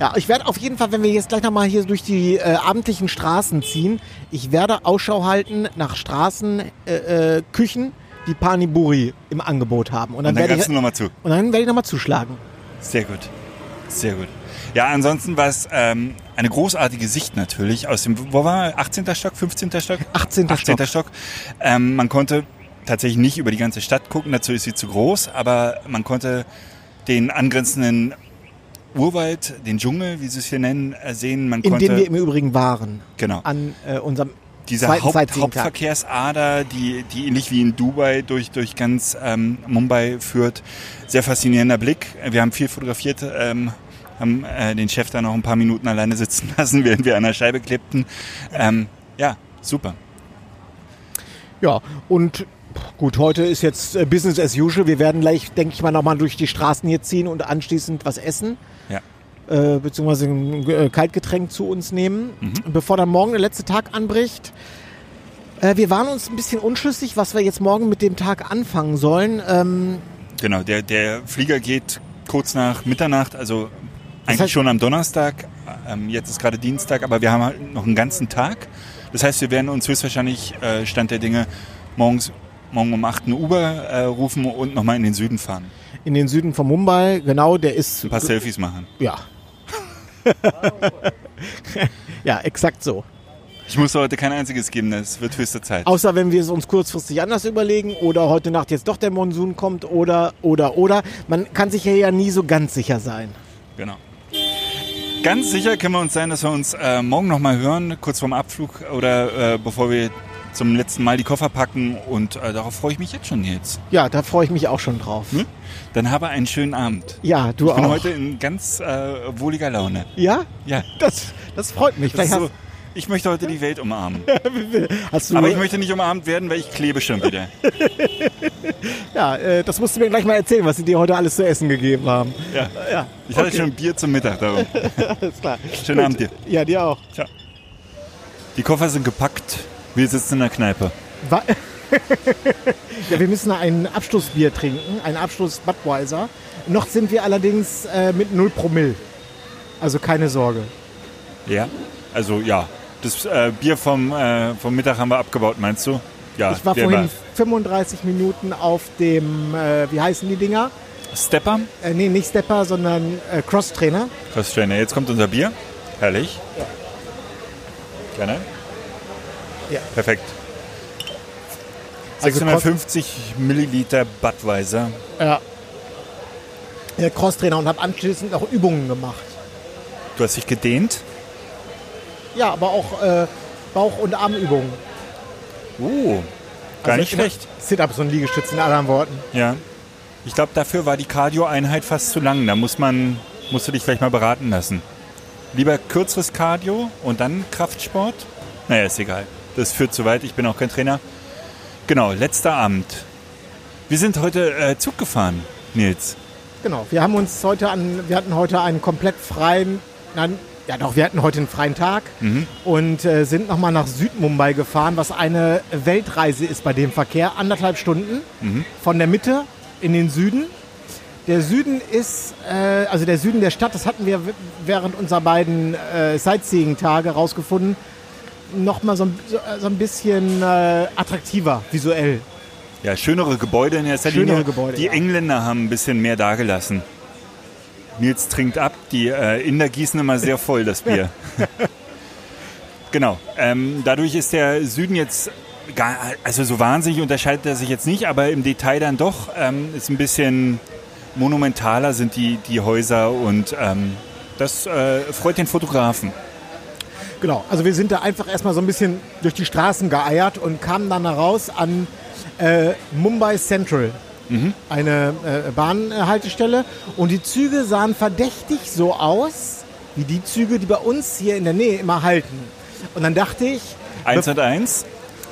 Ja, ich werde auf jeden Fall, wenn wir jetzt gleich nochmal hier durch die äh, abendlichen Straßen ziehen, ich werde Ausschau halten nach Straßen, äh, äh, Küchen, die Paniburi im Angebot haben. Und Und dann, dann werde ich, du nochmal zu. und dann werde ich nochmal zuschlagen. Sehr gut. Sehr gut. Ja, ansonsten war es ähm, eine großartige Sicht natürlich aus dem, wo war er? 18. Stock, 15. Stock? 18. 18. Stock. Ähm, man konnte tatsächlich nicht über die ganze Stadt gucken, dazu ist sie zu groß, aber man konnte den angrenzenden Urwald, den Dschungel, wie sie es hier nennen, äh, sehen. Man In konnte, dem wir im Übrigen waren. genau. An äh, unserem Diese zweiten Haupt. Hauptverkehrsader, die, die ähnlich wie in Dubai durch, durch ganz ähm, Mumbai führt. Sehr faszinierender Blick. Wir haben viel fotografiert, ähm, haben äh, den Chef da noch ein paar Minuten alleine sitzen lassen, während wir an der Scheibe klippten. Ähm, ja, super. Ja, und gut, heute ist jetzt äh, Business as usual. Wir werden gleich, denke ich mal, nochmal durch die Straßen hier ziehen und anschließend was essen. Ja. Äh, beziehungsweise ein äh, Kaltgetränk zu uns nehmen, Mhm. bevor dann morgen der letzte Tag anbricht. Äh, wir waren uns ein bisschen unschlüssig, was wir jetzt morgen mit dem Tag anfangen sollen. Ähm, Genau, der, der Flieger geht kurz nach Mitternacht, also eigentlich heißt- schon am Donnerstag. Ähm, jetzt ist gerade Dienstag, aber wir haben halt noch einen ganzen Tag. Das heißt, wir werden uns höchstwahrscheinlich äh, Stand der Dinge morgens morgen um 8 ein Uber äh, rufen und nochmal in den Süden fahren. in den Süden von Mumbai, genau, der ist. Ein paar Selfies machen. Ja. ja, exakt so. Ich muss heute kein einziges geben, das wird höchste Zeit. Außer wenn wir es uns kurzfristig anders überlegen oder heute Nacht jetzt doch der Monsun kommt oder, oder, oder. Man kann sich ja, ja nie so ganz sicher sein. Genau. Ganz sicher können wir uns sein, dass wir uns äh, morgen nochmal hören, kurz vorm Abflug oder äh, bevor wir zum letzten Mal die Koffer packen und äh, darauf freue ich mich jetzt schon jetzt. Ja, da freue ich mich auch schon drauf. Hm? Dann habe einen schönen Abend. Ja, du Ich bin auch. heute in ganz äh, wohliger Laune. ja? Ja, Das, das freut mich. das Vielleicht so, ich möchte heute die Welt umarmen. Aber ich möchte nicht umarmt werden, weil ich klebe schon wieder. ja, äh, das musst du mir gleich mal erzählen, was sie dir heute alles zu essen gegeben haben. Ja. Ja, Ich hatte okay. schon Bier zum Mittag darum. alles klar. Schönen Abend dir. Ja, dir auch. Ciao. Die Koffer sind gepackt. Wir sitzen in der Kneipe. Wa- ja, wir müssen ein Abschlussbier trinken, ein Abschluss Budweiser. Noch sind wir allerdings äh, mit 0 Promille. Also keine Sorge. Ja? Also ja. Das äh, Bier vom, äh, vom Mittag haben wir abgebaut, meinst du? Ja, Ich war vorhin 35 Minuten auf dem, äh, wie heißen die Dinger? Stepper, Äh, nee, nicht Stepper, sondern äh, Cross-Trainer. Cross Trainer. Jetzt kommt unser Bier. Herrlich. Gerne. Ja. Perfekt. Also 650 Milliliter Budweiser. Ja. Äh, Cross-Trainer und habe anschließend auch Übungen gemacht. Du hast dich gedehnt. Ja, aber auch äh, Bauch- und Armübungen. Oh, gar Also nicht schlecht. Sit-Ups und Liegestütze in anderen Worten. Ja. Ich glaube, dafür war die Cardio-Einheit fast zu lang. Da muss man, musst du dich vielleicht mal beraten lassen. Lieber kürzeres Cardio und dann Kraftsport? Naja, ist egal. Das führt zu weit. Ich bin auch kein Trainer. Genau, letzter Abend. Wir sind heute äh, Zug gefahren, Nils. Genau, wir haben uns heute an, wir hatten heute einen komplett freien, nein, ja doch, wir hatten heute einen freien Tag und äh, sind nochmal nach Südmumbai gefahren, was eine Weltreise ist bei dem Verkehr. Anderthalb Stunden von der Mitte in den Süden. Der Süden ist, äh, also der Süden der Stadt, das hatten wir während unserer beiden äh, Sightseeing-Tage rausgefunden, nochmal so, ein- so, so ein bisschen äh, attraktiver visuell. Ja, schönere Gebäude in Schönere Linie. Gebäude, die ja. Engländer haben ein bisschen mehr dagelassen. Nils trinkt ab, die äh, Inder gießen immer sehr voll das Bier. genau. Ähm, dadurch ist der Süden jetzt gar, also so wahnsinnig unterscheidet er sich jetzt nicht, aber im Detail dann doch ähm, ist ein bisschen monumentaler sind die, die Häuser und ähm, das äh, freut den Fotografen. Genau, also wir sind da einfach erstmal so ein bisschen durch die Straßen geeiert und kamen dann heraus an äh, Mumbai Central, eine äh, Bahnhaltestelle. Und die Züge sahen verdächtig so aus, wie die Züge, die bei uns hier in der Nähe immer halten. Und dann dachte ich, Eins und eins.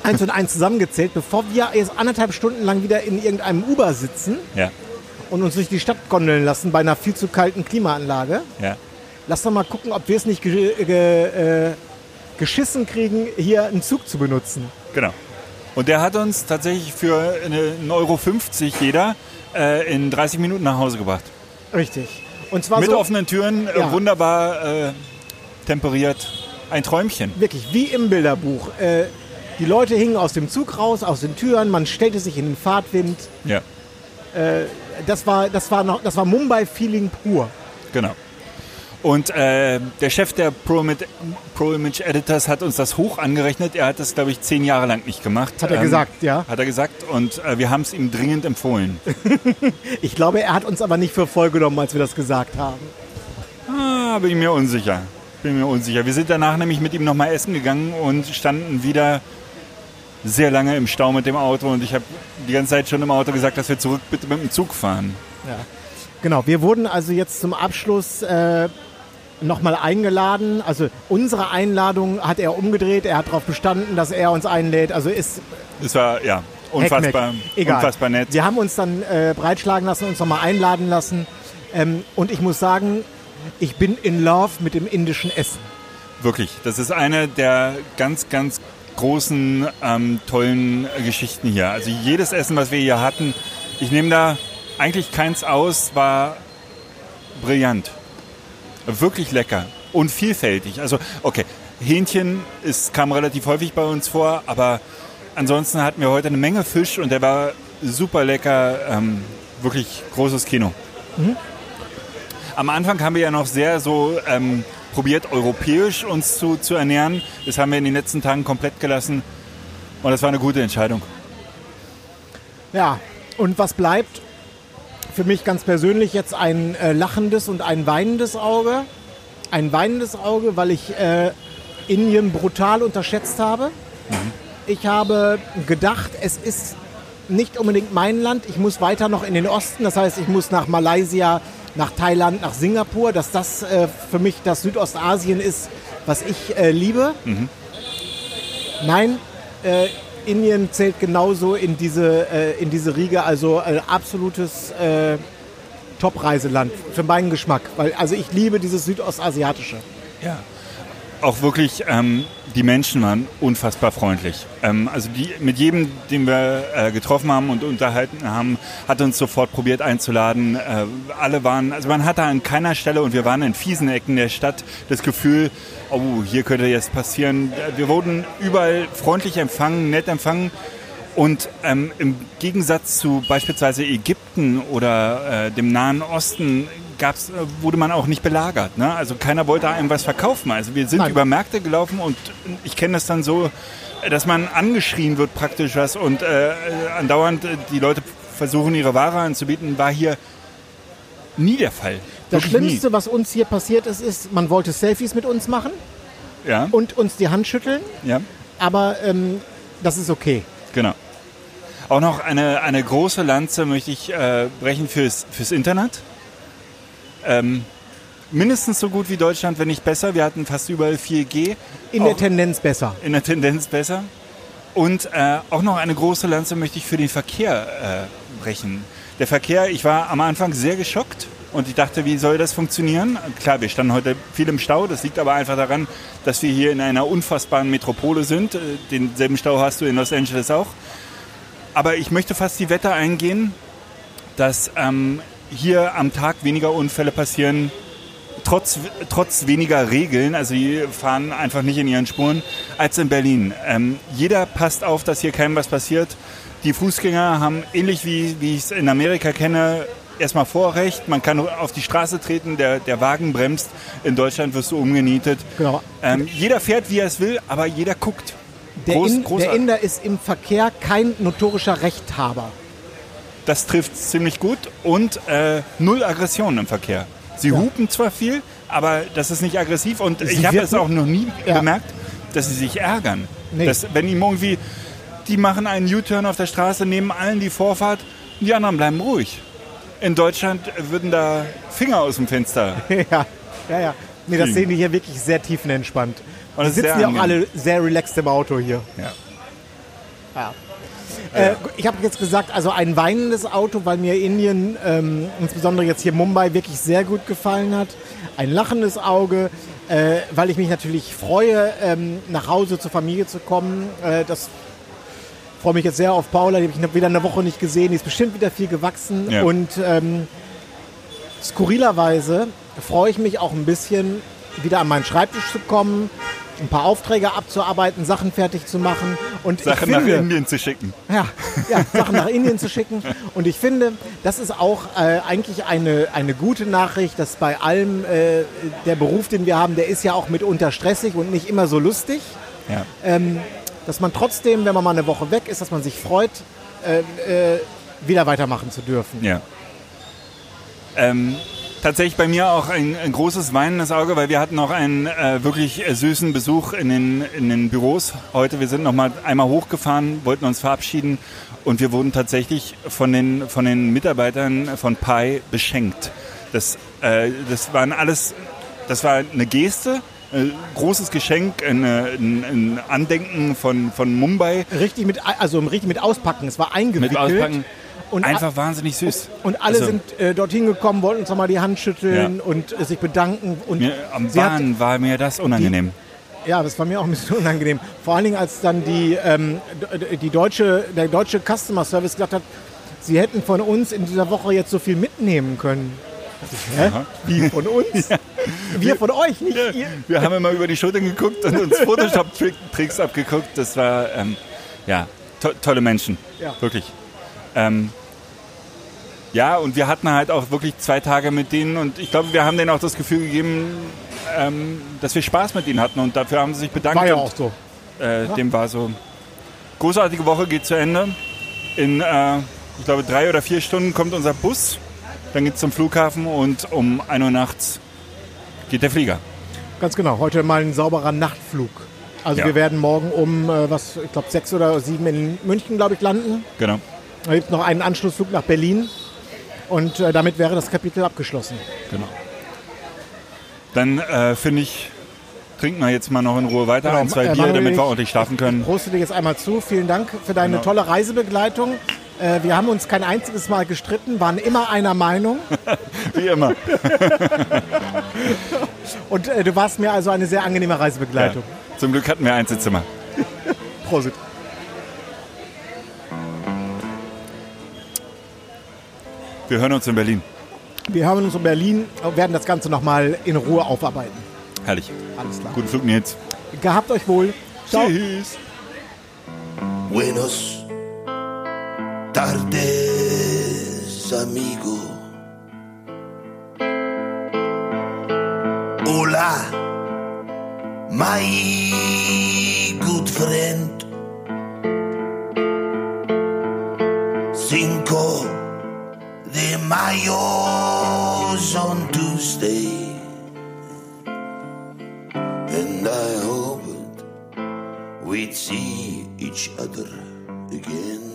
eins und eins zusammengezählt, bevor wir jetzt anderthalb Stunden lang wieder in irgendeinem Uber sitzen Ja, und uns durch die Stadt gondeln lassen bei einer viel zu kalten Klimaanlage, ja. Lass doch mal gucken, ob wir es nicht ge ge äh, geschissen kriegen, hier einen Zug zu benutzen. Genau. Und der hat uns tatsächlich für eine- 1,50 Euro jeder äh, in 30 Minuten nach Hause gebracht. Richtig. Und zwar Mit so offenen Türen, äh, Ja. wunderbar äh, temperiert. Ein Träumchen. wirklich wie im Bilderbuch. Äh, die Leute hingen aus dem Zug raus, aus den Türen, man stellte sich in den Fahrtwind. Ja, Das war, das war, noch, das war Mumbai-Feeling pur. genau. Und äh, der Chef der Pro, Image- Pro Image Editors hat uns das hoch angerechnet. Er hat das, glaube ich, zehn Jahre lang nicht gemacht. Hat er gesagt, ja. Hat er gesagt. Und äh, wir haben es ihm dringend empfohlen. Ich glaube, er hat uns aber nicht für voll genommen, als wir das gesagt haben. Ah, bin ich mir unsicher. Bin mir unsicher. Wir sind danach nämlich mit ihm nochmal essen gegangen und standen wieder sehr lange im Stau mit dem Auto. Und ich habe die ganze Zeit schon im Auto gesagt, dass wir zurück bitte mit dem Zug fahren. Ja. Genau, wir wurden also jetzt zum Abschluss äh, nochmal eingeladen. Also unsere Einladung hat er umgedreht. Er hat darauf bestanden, dass er uns einlädt. Also ist Das war, ja, unfassbar. Egal. unfassbar nett. Wir haben uns dann äh, breitschlagen lassen, uns nochmal einladen lassen. Ähm, und ich muss sagen, ich bin in love mit dem indischen Essen. Wirklich. Das ist eine der ganz, ganz großen, ähm, tollen Geschichten hier. Also jedes Essen, was wir hier hatten, ich nehme da eigentlich keins aus, war brillant. Wirklich lecker und vielfältig. Also, okay, Hähnchen ist, kam relativ häufig bei uns vor, aber ansonsten hatten wir heute eine Menge Fisch und der war super lecker. Ähm, wirklich großes Kino. Am Anfang haben wir ja noch sehr so ähm, probiert, europäisch uns zu, zu ernähren. Das haben wir in den letzten Tagen komplett gelassen. Und das war eine gute Entscheidung. Ja, und was bleibt? Für mich ganz persönlich jetzt ein äh, lachendes und ein weinendes Auge. Ein weinendes Auge, weil ich äh, Indien brutal unterschätzt habe. Ich habe gedacht, es ist nicht unbedingt mein Land. Ich muss weiter noch in den Osten. Das heißt, ich muss nach Malaysia, nach Thailand, nach Singapur. Dass das äh, für mich das Südostasien ist, was ich äh, liebe. Nein, äh, Indien zählt genauso in diese, äh, in diese Riege. Also ein absolutes äh, Top-Reiseland für meinen Geschmack. Weil, also ich liebe dieses Südostasiatische. Ja. Auch wirklich, ähm, die Menschen waren unfassbar freundlich. Ähm, also die, mit jedem, den wir äh, getroffen haben und unterhalten haben, hat uns sofort probiert einzuladen. Äh, alle waren, also man hatte an keiner Stelle und wir waren in fiesen Ecken der Stadt das Gefühl, oh, hier könnte jetzt passieren. Wir wurden überall freundlich empfangen, nett empfangen. Und ähm, im Gegensatz zu beispielsweise Ägypten oder äh, dem Nahen Osten gab's, äh, wurde man auch nicht belagert. Ne? Also keiner wollte einem was verkaufen. Also wir sind Nein. über Märkte gelaufen und ich kenne das dann so, dass man angeschrien wird praktisch was und äh, äh, andauernd äh, die Leute versuchen ihre Ware anzubieten, war hier nie der Fall. Das Wirklich Schlimmste, was uns hier passiert ist, ist, man wollte Selfies mit uns machen Nie. Ja, und uns die Hand schütteln. ja. Aber ähm, das ist okay. Genau. Auch noch eine, eine große Lanze möchte ich äh, brechen fürs, fürs Internet. Ähm, mindestens so gut wie Deutschland, wenn nicht besser. Wir hatten fast überall 4G. In Auch der Tendenz besser. in der Tendenz besser. Und äh, auch noch eine große Lanze möchte ich für den Verkehr äh, brechen. Der Verkehr, ich war am Anfang sehr geschockt und ich dachte, wie soll das funktionieren? Klar, wir standen heute viel im Stau. Das liegt aber einfach daran, dass wir hier in einer unfassbaren Metropole sind. Äh, Denselben Stau hast du in Los Angeles auch. Aber ich möchte fast die Wette eingehen, dass ähm, hier am Tag weniger Unfälle passieren, trotz, trotz weniger Regeln. Also die fahren einfach nicht in ihren Spuren, als in Berlin. Ähm, jeder passt auf, dass hier keinem was passiert. Die Fußgänger haben, ähnlich wie, wie ich es in Amerika kenne, erstmal Vorrecht. Man kann auf die Straße treten, der, der Wagen bremst. In Deutschland wirst du umgenietet. Genau. Ähm, jeder fährt, wie er es will, aber jeder guckt. Der, Groß- In, der. Inder ist im Verkehr kein notorischer Rechthaber. Das trifft ziemlich gut und äh, null Aggression im Verkehr. Sie hupen zwar viel, aber das ist nicht aggressiv und Sie ich habe es auch noch nie Ja. bemerkt, dass sie sich ärgern. Nee. Dass, wenn ihm irgendwie, die machen einen U-Turn auf der Straße, nehmen allen die Vorfahrt und die anderen bleiben ruhig. In Deutschland würden da Finger aus dem Fenster. ja, ja, ja. Nee, das sehen die hier wirklich sehr tiefenentspannt. Und Die sitzen ja auch alle sehr relaxed im Auto hier. Ja. Ja. Äh, ich habe jetzt gesagt, also ein weinendes Auto, weil mir Indien, ähm, insbesondere jetzt hier Mumbai, wirklich sehr gut gefallen hat. Ein lachendes Auge, äh, weil ich mich natürlich freue, ähm, nach Hause zur Familie zu kommen. Äh, das freue mich jetzt sehr auf Paula, die habe ich noch wieder eine Woche nicht gesehen. Die ist bestimmt wieder viel gewachsen. Ja. Und ähm, skurrilerweise freue ich mich auch ein bisschen, wieder an meinen Schreibtisch zu kommen, ein paar Aufträge abzuarbeiten, Sachen fertig zu machen. Und Sachen ich nach finde, Indien zu schicken. ja, ja, Sachen nach Indien zu schicken. Und ich finde, das ist auch äh, eigentlich eine, eine gute Nachricht, dass bei allem äh, der Beruf, den wir haben, der ist ja auch mitunter stressig und nicht immer so lustig. Ja. Ähm, dass man trotzdem, wenn man mal eine Woche weg ist, dass man sich freut, äh, äh, wieder weitermachen zu dürfen. Ja. Ähm, tatsächlich bei mir auch ein, ein großes weinendes Auge, weil wir hatten noch einen äh, wirklich äh, süßen Besuch in den, in den Büros heute. Wir sind noch mal einmal hochgefahren, wollten uns verabschieden und wir wurden tatsächlich von den, von den Mitarbeitern von Pi beschenkt. Das, äh, das waren alles, das war eine Geste, äh, großes Geschenk, ein, ein Andenken von, von Mumbai Richtig mit, also richtig mit Auspacken. Es war eingewickelt. mit Auspacken. Und Einfach wahnsinnig süß. Und alle Also- sind äh, dorthin gekommen, wollten uns nochmal die Hand schütteln Ja. und äh, sich bedanken. Und Mir, am sie hat, Bahn war mir das unangenehm. Ja, das war mir auch ein bisschen unangenehm. Vor allen Dingen, als dann die, ähm, die deutsche, der deutsche Customer Service gesagt hat, sie hätten von uns in dieser Woche jetzt so viel mitnehmen können. Hä? Wie von uns? Wir von euch, nicht ihr. Wir haben immer über die Schultern geguckt und uns Photoshop-Tricks abgeguckt. Das war, ähm, ja, to tolle Menschen. Ja. Wirklich. Ähm, ja, und wir hatten halt auch wirklich zwei Tage mit denen und ich glaube, wir haben denen auch das Gefühl gegeben, ähm, dass wir Spaß mit ihnen hatten und dafür haben sie sich bedankt. War ja und, auch so. Äh, Dem war so. Großartige Woche geht zu Ende. In, äh, ich glaube, drei oder vier Stunden kommt unser Bus. Dann geht's zum Flughafen und um 1 Uhr nachts geht der Flieger. Ganz genau. Heute mal ein sauberer Nachtflug. Also Ja. wir werden morgen um, äh, was, ich glaube, sechs oder sieben in München, glaube ich, landen. Genau. Da gibt es noch einen Anschlussflug nach Berlin. Und äh, damit wäre das Kapitel abgeschlossen. genau. Dann äh, finde ich, trinken wir jetzt mal noch in Ruhe weiter. Genau, ein, zwei äh, Bier, damit wir ich- ordentlich schlafen können. Proste dir jetzt einmal zu. Vielen Dank für deine Genau. tolle Reisebegleitung. Äh, wir haben uns kein einziges Mal gestritten, waren immer einer Meinung. Wie immer. Und äh, du warst mir also eine sehr angenehme Ja. Reisebegleitung. Zum Glück hatten wir Einzelzimmer. Prosit. Wir hören uns in Berlin. Wir haben uns in Berlin und werden das Ganze nochmal in Ruhe aufarbeiten. Herrlich. Alles klar. Guten Flug, Nils. Gehabt euch wohl. Ciao. Tschüss. Buenos tardes, amigo. Hola, my good friend. De Mayo's on Tuesday. And I hoped we'd see each other again.